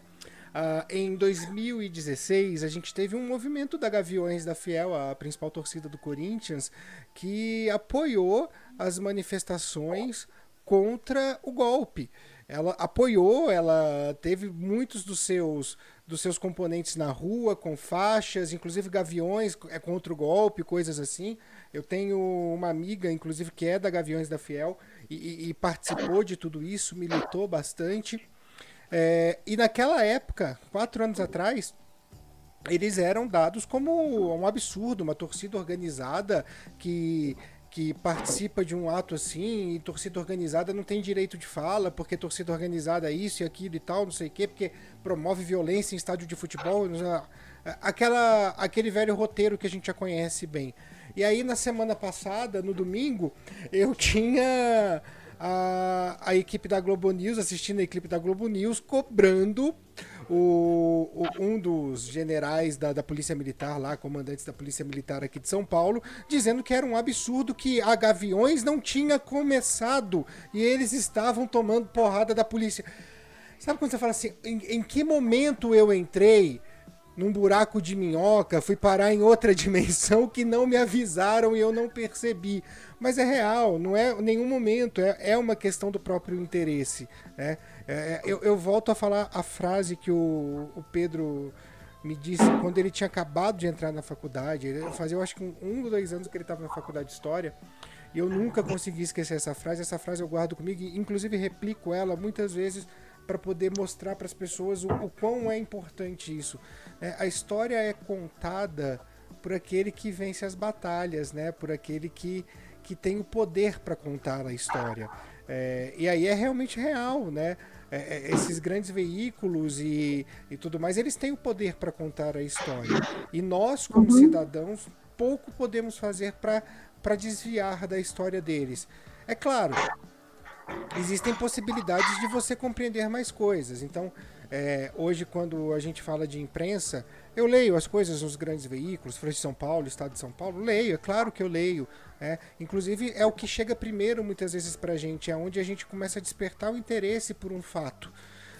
Speaker 1: Uh, em 2016, a gente teve um movimento da Gaviões da Fiel, a principal torcida do Corinthians, que apoiou as manifestações contra o golpe. Ela apoiou, ela teve muitos dos seus dos seus componentes na rua com faixas, inclusive gaviões é contra o golpe, coisas assim. Eu tenho uma amiga, inclusive, que é da Gaviões da Fiel e, e, e participou de tudo isso, militou bastante. É, e naquela época, quatro anos atrás, eles eram dados como um absurdo, uma torcida organizada que que participa de um ato assim, e torcida organizada não tem direito de fala, porque torcida organizada é isso e aquilo e tal, não sei o quê, porque promove violência em estádio de futebol, aquela, aquele velho roteiro que a gente já conhece bem. E aí na semana passada, no domingo, eu tinha a, a equipe da Globo News, assistindo a equipe da Globo News, cobrando o, o, um dos generais da, da Polícia Militar, lá, comandantes da Polícia Militar aqui de São Paulo, dizendo que era um absurdo que a Gaviões não tinha começado e eles estavam tomando porrada da polícia. Sabe quando você fala assim, em, em que momento eu entrei num buraco de minhoca, fui parar em outra dimensão que não me avisaram e eu não percebi. Mas é real, não é nenhum momento, é, é uma questão do próprio interesse. Né? É, é, eu, eu, volto a falar a frase que o, o, Pedro me disse quando ele tinha acabado de entrar na faculdade. Ele fazia, eu acho que um, um ou dois anos que ele estava na faculdade de História. E eu nunca consegui esquecer essa frase. Essa frase eu guardo comigo e, inclusive, replico ela muitas vezes para poder mostrar para as pessoas o, o, quão é importante isso. É, a história é contada por aquele que vence as batalhas, né? Por aquele que que tem o poder para contar a história. É, e aí é realmente real, né? É, é, esses grandes veículos e, e tudo mais, eles têm o poder para contar a história. E nós, como uhum. cidadãos, pouco podemos fazer para desviar da história deles. É claro, existem possibilidades de você compreender mais coisas. Então, é, hoje, quando a gente fala de imprensa, eu leio as coisas nos grandes veículos, Folha de São Paulo, Estado de São Paulo, leio, é claro que eu leio. É, inclusive, é o que chega primeiro muitas vezes para a gente, é onde a gente começa a despertar o interesse por um fato.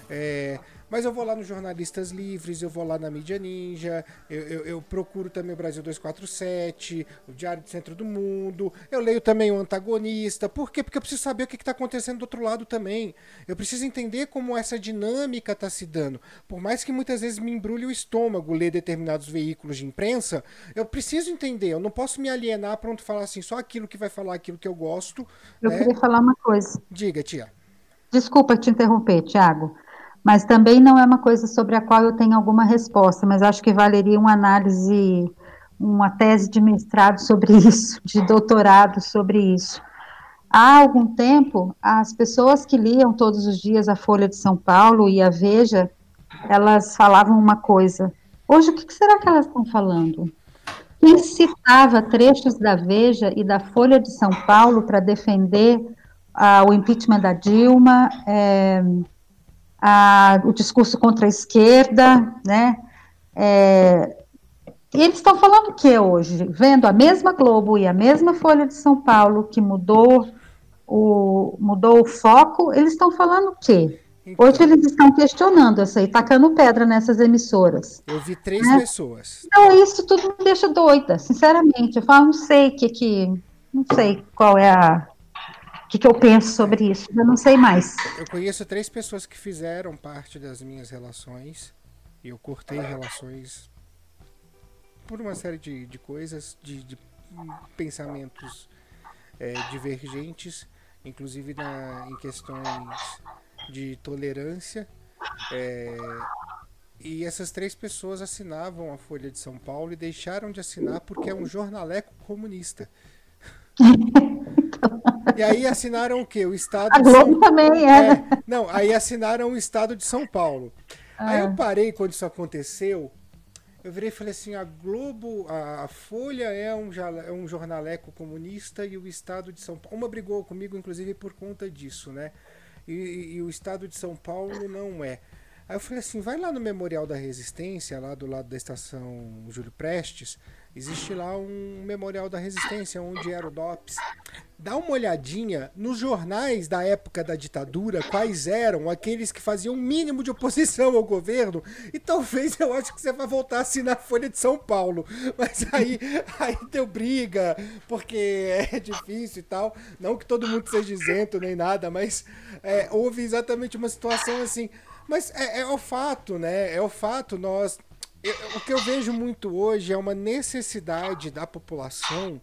Speaker 1: É, mas eu vou lá nos Jornalistas Livres, eu vou lá na Mídia Ninja, eu, eu, eu, procuro também o Brasil 247, o Diário do Centro do Mundo, eu leio também o Antagonista. Por quê? Porque eu preciso saber o que está acontecendo do outro lado também. Eu preciso entender como essa dinâmica está se dando. Por mais que muitas vezes me embrulhe o estômago ler determinados veículos de imprensa, eu preciso entender. Eu não posso me alienar pronto falar assim, só aquilo que vai falar aquilo que eu gosto.
Speaker 3: Eu né? queria falar uma coisa.
Speaker 1: Diga, tia.
Speaker 3: Desculpa te interromper, Tiago mas também não é uma coisa sobre a qual eu tenho alguma resposta, mas acho que valeria uma análise, uma tese de mestrado sobre isso, de doutorado sobre isso. Há algum tempo, as pessoas que liam todos os dias a Folha de São Paulo e a Veja, elas falavam uma coisa. Hoje, o que será que elas estão falando? Quem citava trechos da Veja e da Folha de São Paulo para defender ah, o impeachment da Dilma, é, a, o discurso contra a esquerda, né? É, e eles estão falando o que hoje? Vendo a mesma Globo e a mesma Folha de São Paulo, que mudou o, mudou o foco, eles estão falando o quê? Então, hoje eles estão questionando isso aí, tacando pedra nessas emissoras.
Speaker 1: Eu vi três né? pessoas.
Speaker 3: Não, isso tudo me deixa doida, sinceramente. Eu falo, não sei o que que. Não sei qual é a. O que, que eu penso sobre isso, eu não sei mais.
Speaker 1: Eu conheço três pessoas que fizeram parte das minhas relações e eu cortei relações por uma série de, de coisas, de, de pensamentos é, divergentes, inclusive na, em questões de tolerância. É, e essas três pessoas assinavam a Folha de São Paulo e deixaram de assinar porque é um jornaleco comunista. E aí assinaram o quê? O Estado.
Speaker 3: A Globo São... também é. é.
Speaker 1: Não, aí assinaram o Estado de São Paulo. Ah. Aí eu parei quando isso aconteceu eu virei e falei assim: a Globo, a, a Folha é um, é um jornaleco comunista e o Estado de São Paulo. Uma brigou comigo, inclusive, por conta disso, né? E, e, e o Estado de São Paulo não é. Aí eu falei assim: vai lá no Memorial da Resistência, lá do lado da estação Júlio Prestes, existe lá um Memorial da Resistência, onde era o DOPS dá uma olhadinha nos jornais da época da ditadura, quais eram aqueles que faziam o mínimo de oposição ao governo, e talvez eu acho que você vai voltar assim na Folha de São Paulo. Mas aí, aí deu briga, porque é difícil e tal. Não que todo mundo seja isento nem nada, mas é, houve exatamente uma situação assim. Mas é, é o fato, né? É o fato, nós. Eu, o que eu vejo muito hoje é uma necessidade da população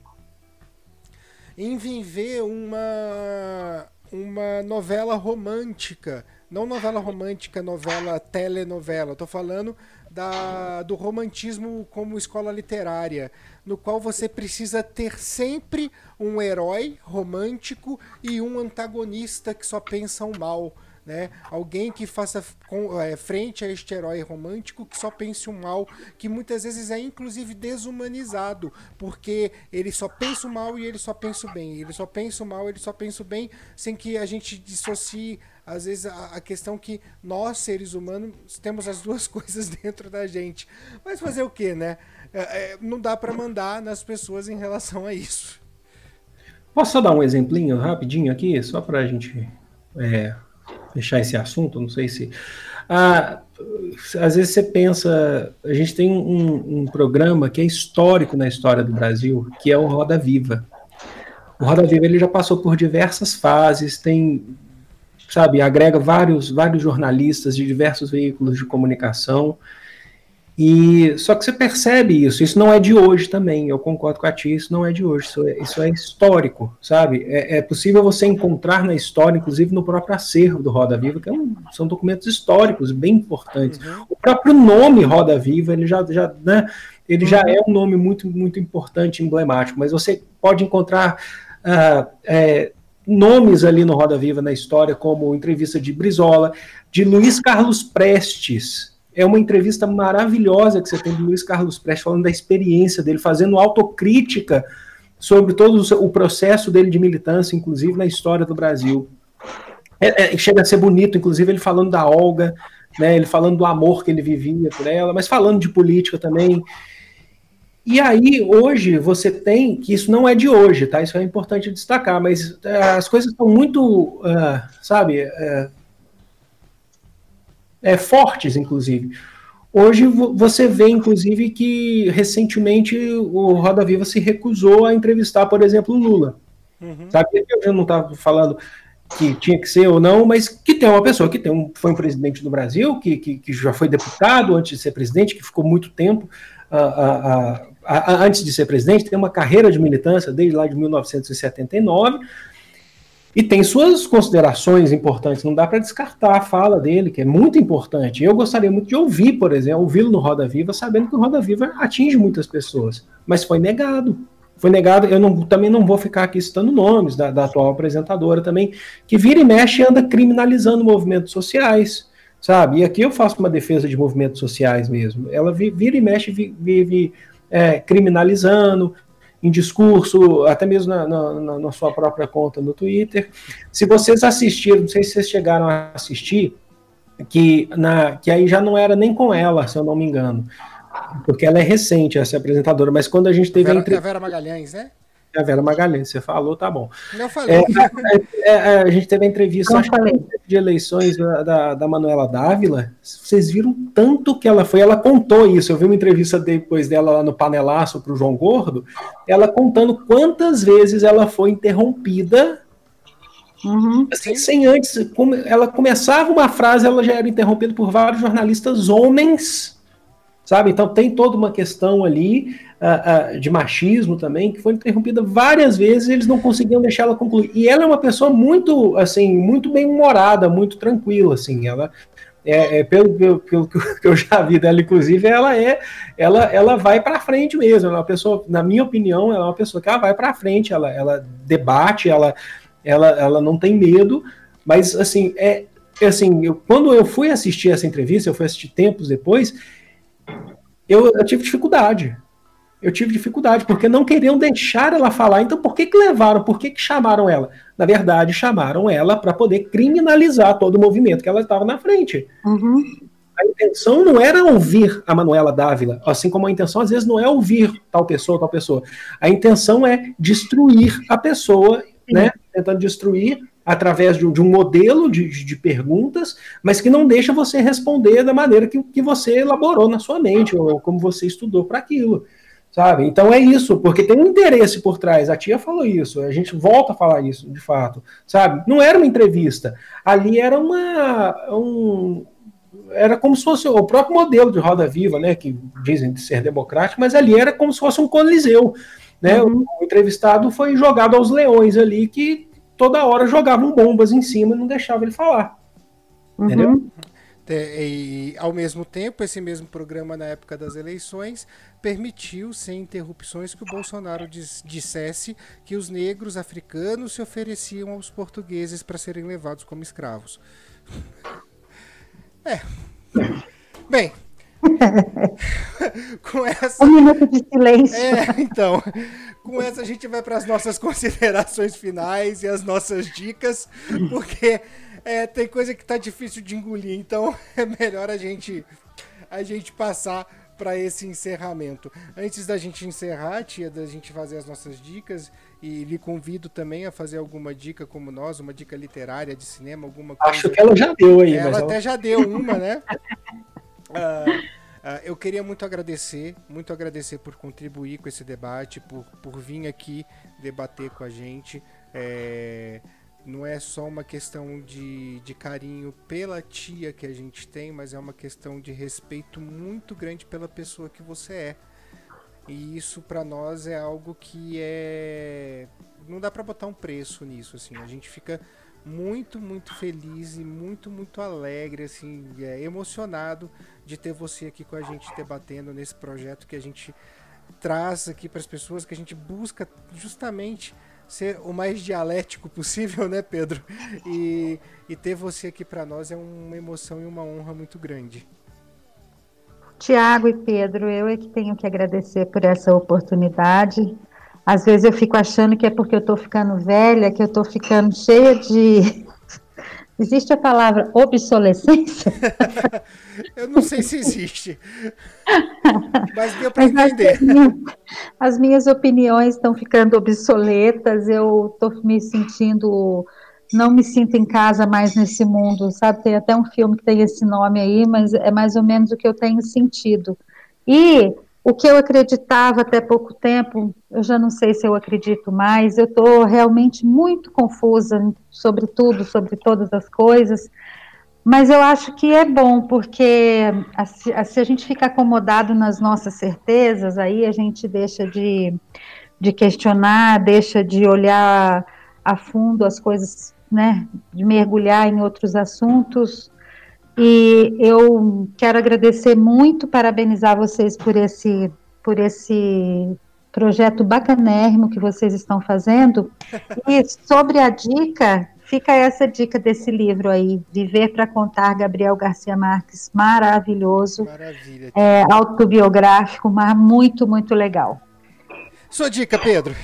Speaker 1: em viver uma, uma novela romântica. Não novela romântica, novela telenovela. Estou falando da, do romantismo como escola literária, no qual você precisa ter sempre um herói romântico e um antagonista que só pensa o mal né? Alguém que faça com, é, frente a este herói romântico que só pense o mal, que muitas vezes é inclusive desumanizado, porque ele só pensa o mal e ele só pensa o bem. Ele só pensa o mal, ele só pensa o bem, sem que a gente dissocie às vezes a, questão que nós seres humanos temos as duas coisas dentro da gente. Mas fazer o que, né? É, é, não dá para mandar nas pessoas em relação a isso.
Speaker 2: Posso só dar um exemplinho rapidinho aqui, só para a gente é, fechar esse assunto, não sei se. Ah, às vezes você pensa, a gente tem um, um, programa que é histórico na história do Brasil, que é o Roda Viva. O Roda Viva ele já passou por diversas fases, tem, sabe, agrega vários, vários jornalistas de diversos veículos de comunicação. E só que você percebe isso, isso não é de hoje também, eu concordo com a Tia, isso não é de hoje, isso é, isso é histórico, sabe? É, é, possível você encontrar na história, inclusive no próprio acervo do Roda Viva, que é um, são documentos históricos bem importantes. Uhum. O próprio nome Roda Viva, ele já, já, né, ele uhum. já é um nome muito, muito importante, emblemático, mas você pode encontrar uh, é, nomes ali no Roda Viva na história, como entrevista de Brizola, de Luiz Carlos Prestes, é uma entrevista maravilhosa que você tem do Luiz Carlos Prestes falando da experiência dele, fazendo autocrítica sobre todo o processo dele de militância, inclusive na história do Brasil. É, é, chega a ser bonito, inclusive ele falando da Olga, né, ele falando do amor que ele vivia por ela, mas falando de política também. E aí, hoje, você tem, que isso não é de hoje, tá? Isso é importante destacar, mas uh, as coisas estão muito, uh, sabe, uh, é, fortes, inclusive. Hoje você vê, inclusive, que recentemente o Roda Viva se recusou a entrevistar, por exemplo, o Lula. Uhum. Sabe que eu não estava falando que tinha que ser ou não, mas que tem uma pessoa que tem um, foi um presidente do Brasil, que, que, que, já foi deputado antes de ser presidente, que ficou muito tempo uh, uh, uh, antes de ser presidente, tem uma carreira de militância desde lá de 1979 e tem suas considerações importantes, não dá para descartar a fala dele, que é muito importante. Eu gostaria muito de ouvir, por exemplo, ouvi-lo no Roda Viva, sabendo que o Roda Viva atinge muitas pessoas, mas foi negado. Foi negado, eu não, também não vou ficar aqui citando nomes da, da atual apresentadora também, que vira e mexe e anda criminalizando movimentos sociais, sabe? E aqui eu faço uma defesa de movimentos sociais mesmo. Ela vira e mexe, vive é, criminalizando, em discurso, até mesmo na, na, na, sua própria conta no Twitter. Se vocês assistiram, não sei se vocês chegaram a assistir, que, na, que aí já não era nem com ela, se eu não me engano. Porque ela é recente, essa apresentadora, mas quando a gente teve
Speaker 1: Vera,
Speaker 2: a, entre...
Speaker 1: Vera Magalhães, né?
Speaker 2: A Vera Magalhães, você falou, tá bom.
Speaker 1: Eu falei.
Speaker 2: É, é, é, a gente teve a entrevista de eleições da, da, da, Manuela Dávila. Vocês viram tanto que ela foi, ela contou isso. Eu vi uma entrevista depois dela lá no panelaço para o João Gordo, ela contando quantas vezes ela foi interrompida. Uhum, assim, sem antes, ela começava uma frase, ela já era interrompida por vários jornalistas homens sabe? Então tem toda uma questão ali uh, uh, de machismo também que foi interrompida várias vezes e eles não conseguiam deixar ela concluir. E ela é uma pessoa muito, assim, muito bem humorada, muito tranquila, assim. Ela é, é, pelo, pelo, pelo, que eu já vi dela, inclusive, ela é, ela, ela vai para frente mesmo. Ela é uma pessoa, na minha opinião, ela é uma pessoa que ela vai para frente, ela, ela debate, ela, ela, ela não tem medo. Mas assim, é, é assim, eu, quando eu fui assistir essa entrevista, eu fui assistir tempos depois eu, eu tive dificuldade. Eu tive dificuldade, porque não queriam deixar ela falar. Então, por que, que levaram? Por que, que chamaram ela? Na verdade, chamaram ela para poder criminalizar todo o movimento que ela estava na frente. Uhum. A intenção não era ouvir a Manuela Dávila, assim como a intenção às vezes não é ouvir tal pessoa, tal pessoa. A intenção é destruir a pessoa, né? Tentando destruir através de um, de um modelo de, de, perguntas, mas que não deixa você responder da maneira que, que você elaborou na sua mente, ou como você estudou para aquilo. Sabe? Então é isso, porque tem um interesse por trás. A tia falou isso, a gente volta a falar isso, de fato. Sabe? Não era uma entrevista. Ali era uma. Um, era como se fosse o próprio modelo de Roda Viva, né? Que dizem de ser democrático, mas ali era como se fosse um coliseu. Né? Uhum. O entrevistado foi jogado aos leões ali que toda hora jogavam bombas em cima e não deixavam ele falar. Uhum. Entendeu?
Speaker 1: E, ao mesmo tempo, esse mesmo programa, na época das eleições, permitiu, sem interrupções, que o Bolsonaro dissesse que os negros africanos se ofereciam aos portugueses para serem levados como escravos. É. Bem,
Speaker 3: com essa. Um minuto de silêncio.
Speaker 1: É, então. Com essa a gente vai para as nossas considerações finais e as nossas dicas, porque é, tem coisa que tá difícil de engolir, então é melhor a gente a gente passar para esse encerramento. Antes da gente encerrar, tia, da gente fazer as nossas dicas, e lhe convido também a fazer alguma dica como nós, uma dica literária de cinema, alguma
Speaker 2: coisa. Acho que ela já deu aí.
Speaker 1: Ela até ela... já deu uma, né? Uh, uh, eu queria muito agradecer, muito agradecer por contribuir com esse debate, por, por vir aqui debater com a gente. É, não é só uma questão de, de carinho pela tia que a gente tem, mas é uma questão de respeito muito grande pela pessoa que você é. E isso para nós é algo que é não dá para botar um preço nisso assim. A gente fica muito, muito feliz e muito, muito alegre, assim, é, emocionado de ter você aqui com a gente debatendo nesse projeto que a gente traz aqui para as pessoas, que a gente busca justamente ser o mais dialético possível, né, Pedro? E, e ter você aqui para nós é uma emoção e uma honra muito grande.
Speaker 3: Tiago e Pedro, eu é que tenho que agradecer por essa oportunidade. Às vezes eu fico achando que é porque eu estou ficando velha, que eu estou ficando cheia de. Existe a palavra obsolescência?
Speaker 1: eu não sei se existe. Mas deu para entender.
Speaker 3: As minhas, as minhas opiniões estão ficando obsoletas, eu estou me sentindo. Não me sinto em casa mais nesse mundo, sabe? Tem até um filme que tem esse nome aí, mas é mais ou menos o que eu tenho sentido. E o que eu acreditava até pouco tempo, eu já não sei se eu acredito mais, eu estou realmente muito confusa sobre tudo, sobre todas as coisas, mas eu acho que é bom, porque se a gente fica acomodado nas nossas certezas, aí a gente deixa de, de questionar, deixa de olhar a fundo as coisas, né, de mergulhar em outros assuntos, e eu quero agradecer muito, parabenizar vocês por esse, por esse projeto bacanérrimo que vocês estão fazendo. E sobre a dica, fica essa dica desse livro aí, Viver para Contar, Gabriel Garcia Marques, maravilhoso. Maravilha. É, autobiográfico, mas muito, muito legal.
Speaker 1: Sua dica, Pedro.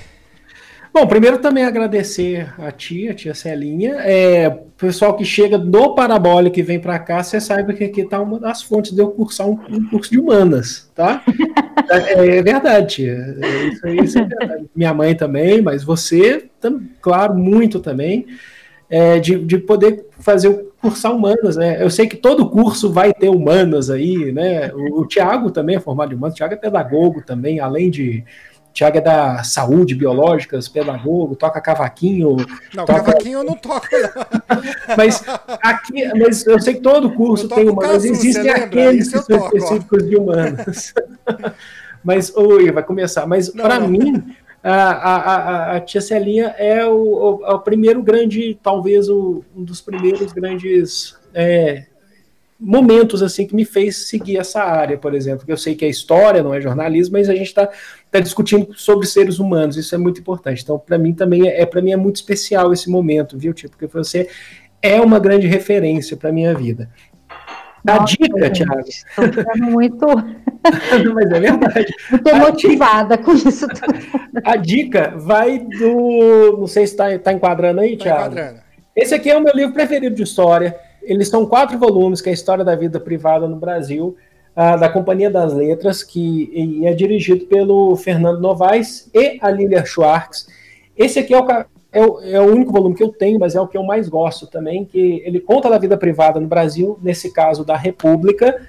Speaker 2: Bom, primeiro também agradecer a tia, a tia Celinha. É, pessoal que chega do Parabólico e vem para cá, você saiba que aqui está uma das fontes de eu cursar um, um curso de humanas, tá? É, é verdade, é, isso, isso é verdade. Minha mãe também, mas você, claro, muito também, é, de, de poder fazer o cursar humanas, né? Eu sei que todo curso vai ter humanas aí, né? O, o Tiago também é formado em humanas, o Tiago é pedagogo também, além de Tiago é da saúde, biológicas, pedagogo, toca cavaquinho.
Speaker 1: Não,
Speaker 2: toca...
Speaker 1: cavaquinho eu não toco.
Speaker 2: mas aqui, mas eu sei que todo curso tem humanas, existem aqueles que são específicos ó. de humanas. mas, oi, vai começar. Mas para mim, a, a, a, a, tia Celinha é o, o, o primeiro grande, talvez o, um dos primeiros grandes é, momentos assim que me fez seguir essa área, por exemplo, que eu sei que é história, não é jornalismo, mas a gente está tá discutindo sobre seres humanos, isso é muito importante. Então, para mim também é, é para mim é muito especial esse momento, viu, tipo, porque você é uma grande referência para minha vida. A Nossa, dica, Thiago.
Speaker 3: Estou muito.
Speaker 2: Mas é verdade.
Speaker 3: Muito motivada com isso tudo.
Speaker 2: A dica vai do. Não sei se está tá enquadrando aí, tá Thiago. Enquadrando. Esse aqui é o meu livro preferido de história. Eles são quatro volumes, que é a História da Vida Privada no Brasil, uh, da Companhia das Letras, que é dirigido pelo Fernando Novaes e a Lilia Schwartz. Esse aqui é o, é o, é o, único volume que eu tenho, mas é o que eu mais gosto também, que ele conta da vida privada no Brasil, nesse caso da República.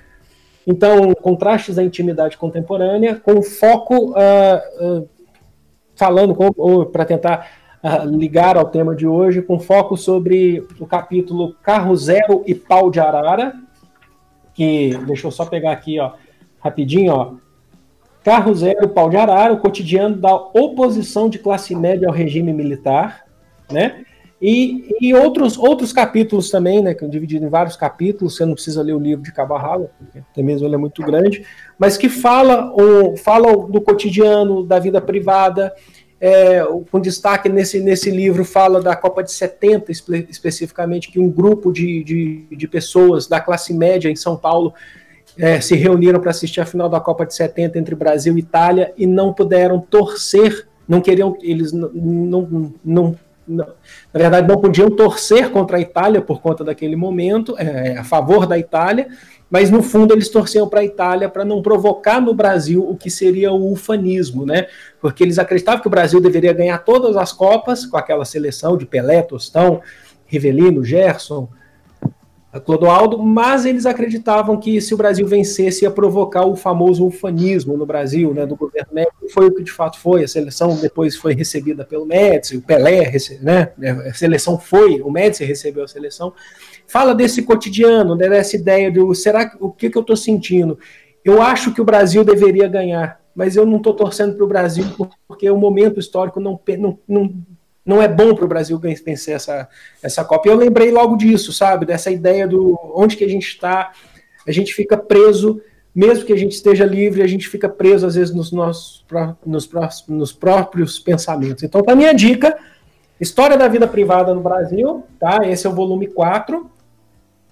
Speaker 2: Então, contrastes da intimidade contemporânea, com foco, uh, uh, falando para tentar ligar ao tema de hoje, com foco sobre o capítulo Carro Zero e Pau de Arara, que, deixa eu só pegar aqui, ó, rapidinho, ó. Carro Zero, Pau de Arara, o cotidiano da oposição de classe média ao regime militar, né? E, e outros, outros capítulos também, né, que eu dividido em vários capítulos, você não precisa ler o livro de cabo porque até mesmo ele é muito grande, mas que fala, o, fala do cotidiano, da vida privada, é, com destaque nesse, nesse livro, fala da Copa de 70, espe especificamente, que um grupo de, de, de, pessoas da classe média em São Paulo é, se reuniram para assistir a final da Copa de 70 entre Brasil e Itália e não puderam torcer, não queriam, eles não, não, não na verdade, não podiam torcer contra a Itália por conta daquele momento, é, a favor da Itália, mas no fundo eles torciam para a Itália para não provocar no Brasil o que seria o ufanismo, né? Porque eles acreditavam que o Brasil deveria ganhar todas as Copas com aquela seleção de Pelé, Tostão, Rivelino, Gerson, Clodoaldo, mas eles acreditavam que se o Brasil vencesse ia provocar o famoso ufanismo no Brasil, né, do governo Médici, foi o que de fato foi, a seleção depois foi recebida pelo Médici, o Pelé, né, a seleção foi, o Médici recebeu a seleção, fala desse cotidiano, né, dessa ideia do será o que, que eu estou sentindo? Eu acho que o Brasil deveria ganhar, mas eu não estou torcendo para o Brasil porque o momento histórico não, não, não, não é bom para o Brasil vencer essa, essa Copa. E eu lembrei logo disso, sabe? Dessa ideia do onde que a gente está, a gente fica preso, mesmo que a gente esteja livre, a gente fica preso às vezes nos nossos nos, nos próprios pensamentos. Então, a minha dica História da vida privada no Brasil, tá? Esse é o volume 4.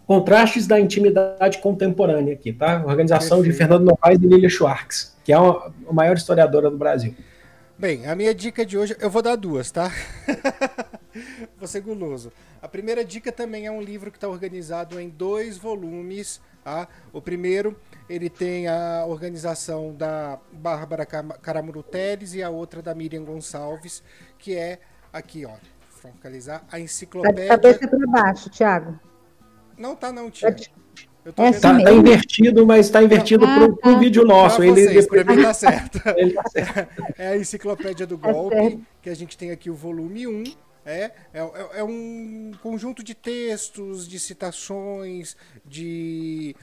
Speaker 2: Contrastes da intimidade contemporânea aqui, tá? Organização Perfeito. de Fernando Novaes e Lilia Schwartz, que é a, maior historiadora do Brasil.
Speaker 1: Bem, a minha dica de hoje, eu vou dar duas, tá? vou ser guloso. A primeira dica também é um livro que está organizado em dois volumes, tá? O primeiro, ele tem a organização da Bárbara Caramuru Teles e a outra da Miriam Gonçalves, que é Aqui, ó. Focalizar a enciclopédia. Tá de
Speaker 3: cabeça para baixo, Thiago.
Speaker 1: Não tá não, Thiago.
Speaker 2: Eu tô é tá, tá, invertido, mas está invertido ah, para o tá. vídeo nosso.
Speaker 1: Pra ele vocês, mim tá certo. Ele tá certo. É a enciclopédia do tá golpe, que a gente tem aqui o volume 1. É, é, é um conjunto de textos, de citações, de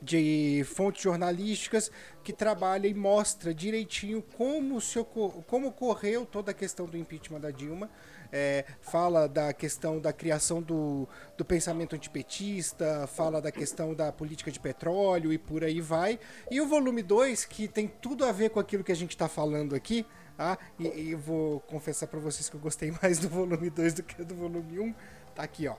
Speaker 1: de fontes jornalísticas que trabalha e mostra direitinho como, se como ocorreu toda a questão do impeachment da Dilma. É, fala da questão da criação do, do pensamento antipetista, fala da questão da política de petróleo e por aí vai. E o volume 2, que tem tudo a ver com aquilo que a gente está falando aqui, ah, e, e vou confessar para vocês que eu gostei mais do volume 2 do que do volume 1, um, tá aqui, ó.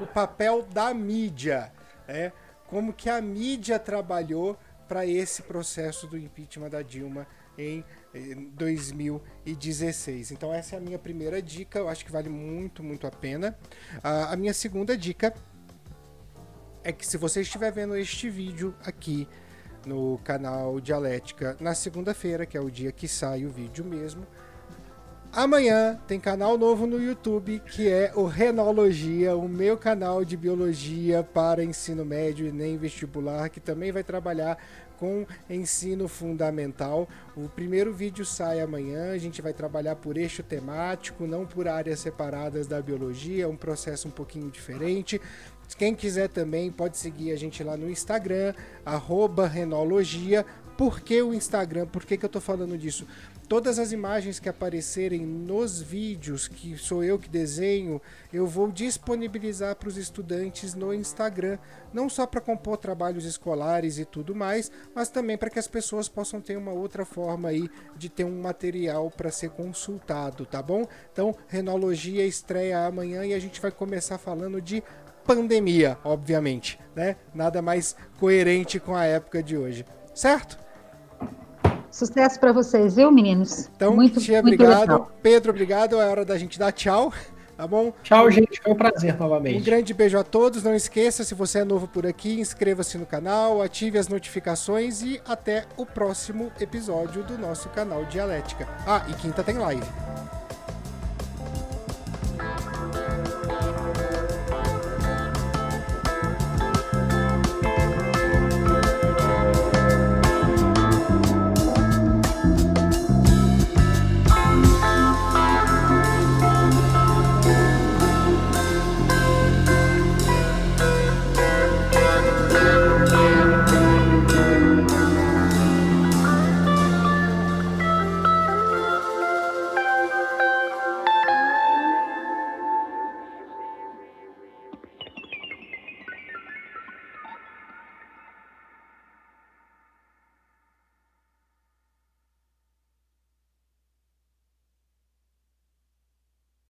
Speaker 1: O papel da mídia. É, como que a mídia trabalhou para esse processo do impeachment da Dilma em 2016. Então essa é a minha primeira dica, eu acho que vale muito, muito a pena. a minha segunda dica é que se você estiver vendo este vídeo aqui no canal Dialética na segunda-feira, que é o dia que sai o vídeo mesmo, Amanhã tem canal novo no YouTube que é o Renologia, o meu canal de biologia para ensino médio e nem vestibular, que também vai trabalhar com ensino fundamental. O primeiro vídeo sai amanhã, a gente vai trabalhar por eixo temático, não por áreas separadas da biologia, é um processo um pouquinho diferente. Quem quiser também pode seguir a gente lá no Instagram, Renologia. Por que o Instagram? Por que, que eu estou falando disso? todas as imagens que aparecerem nos vídeos, que sou eu que desenho, eu vou disponibilizar para os estudantes no Instagram, não só para compor trabalhos escolares e tudo mais, mas também para que as pessoas possam ter uma outra forma aí de ter um material para ser consultado, tá bom? Então, Renologia estreia amanhã e a gente vai começar falando de pandemia, obviamente, né? Nada mais coerente com a época de hoje, certo?
Speaker 3: Sucesso para vocês, viu, meninos?
Speaker 1: Então, muito, tia, muito obrigado. Legal. Pedro, obrigado. É hora da gente dar tchau. Tá bom?
Speaker 2: Tchau, gente. Foi um prazer novamente.
Speaker 1: Um grande beijo a todos. Não esqueça, se você é novo por aqui, inscreva-se no canal, ative as notificações e até o próximo episódio do nosso canal Dialética. Ah, e quinta tem live.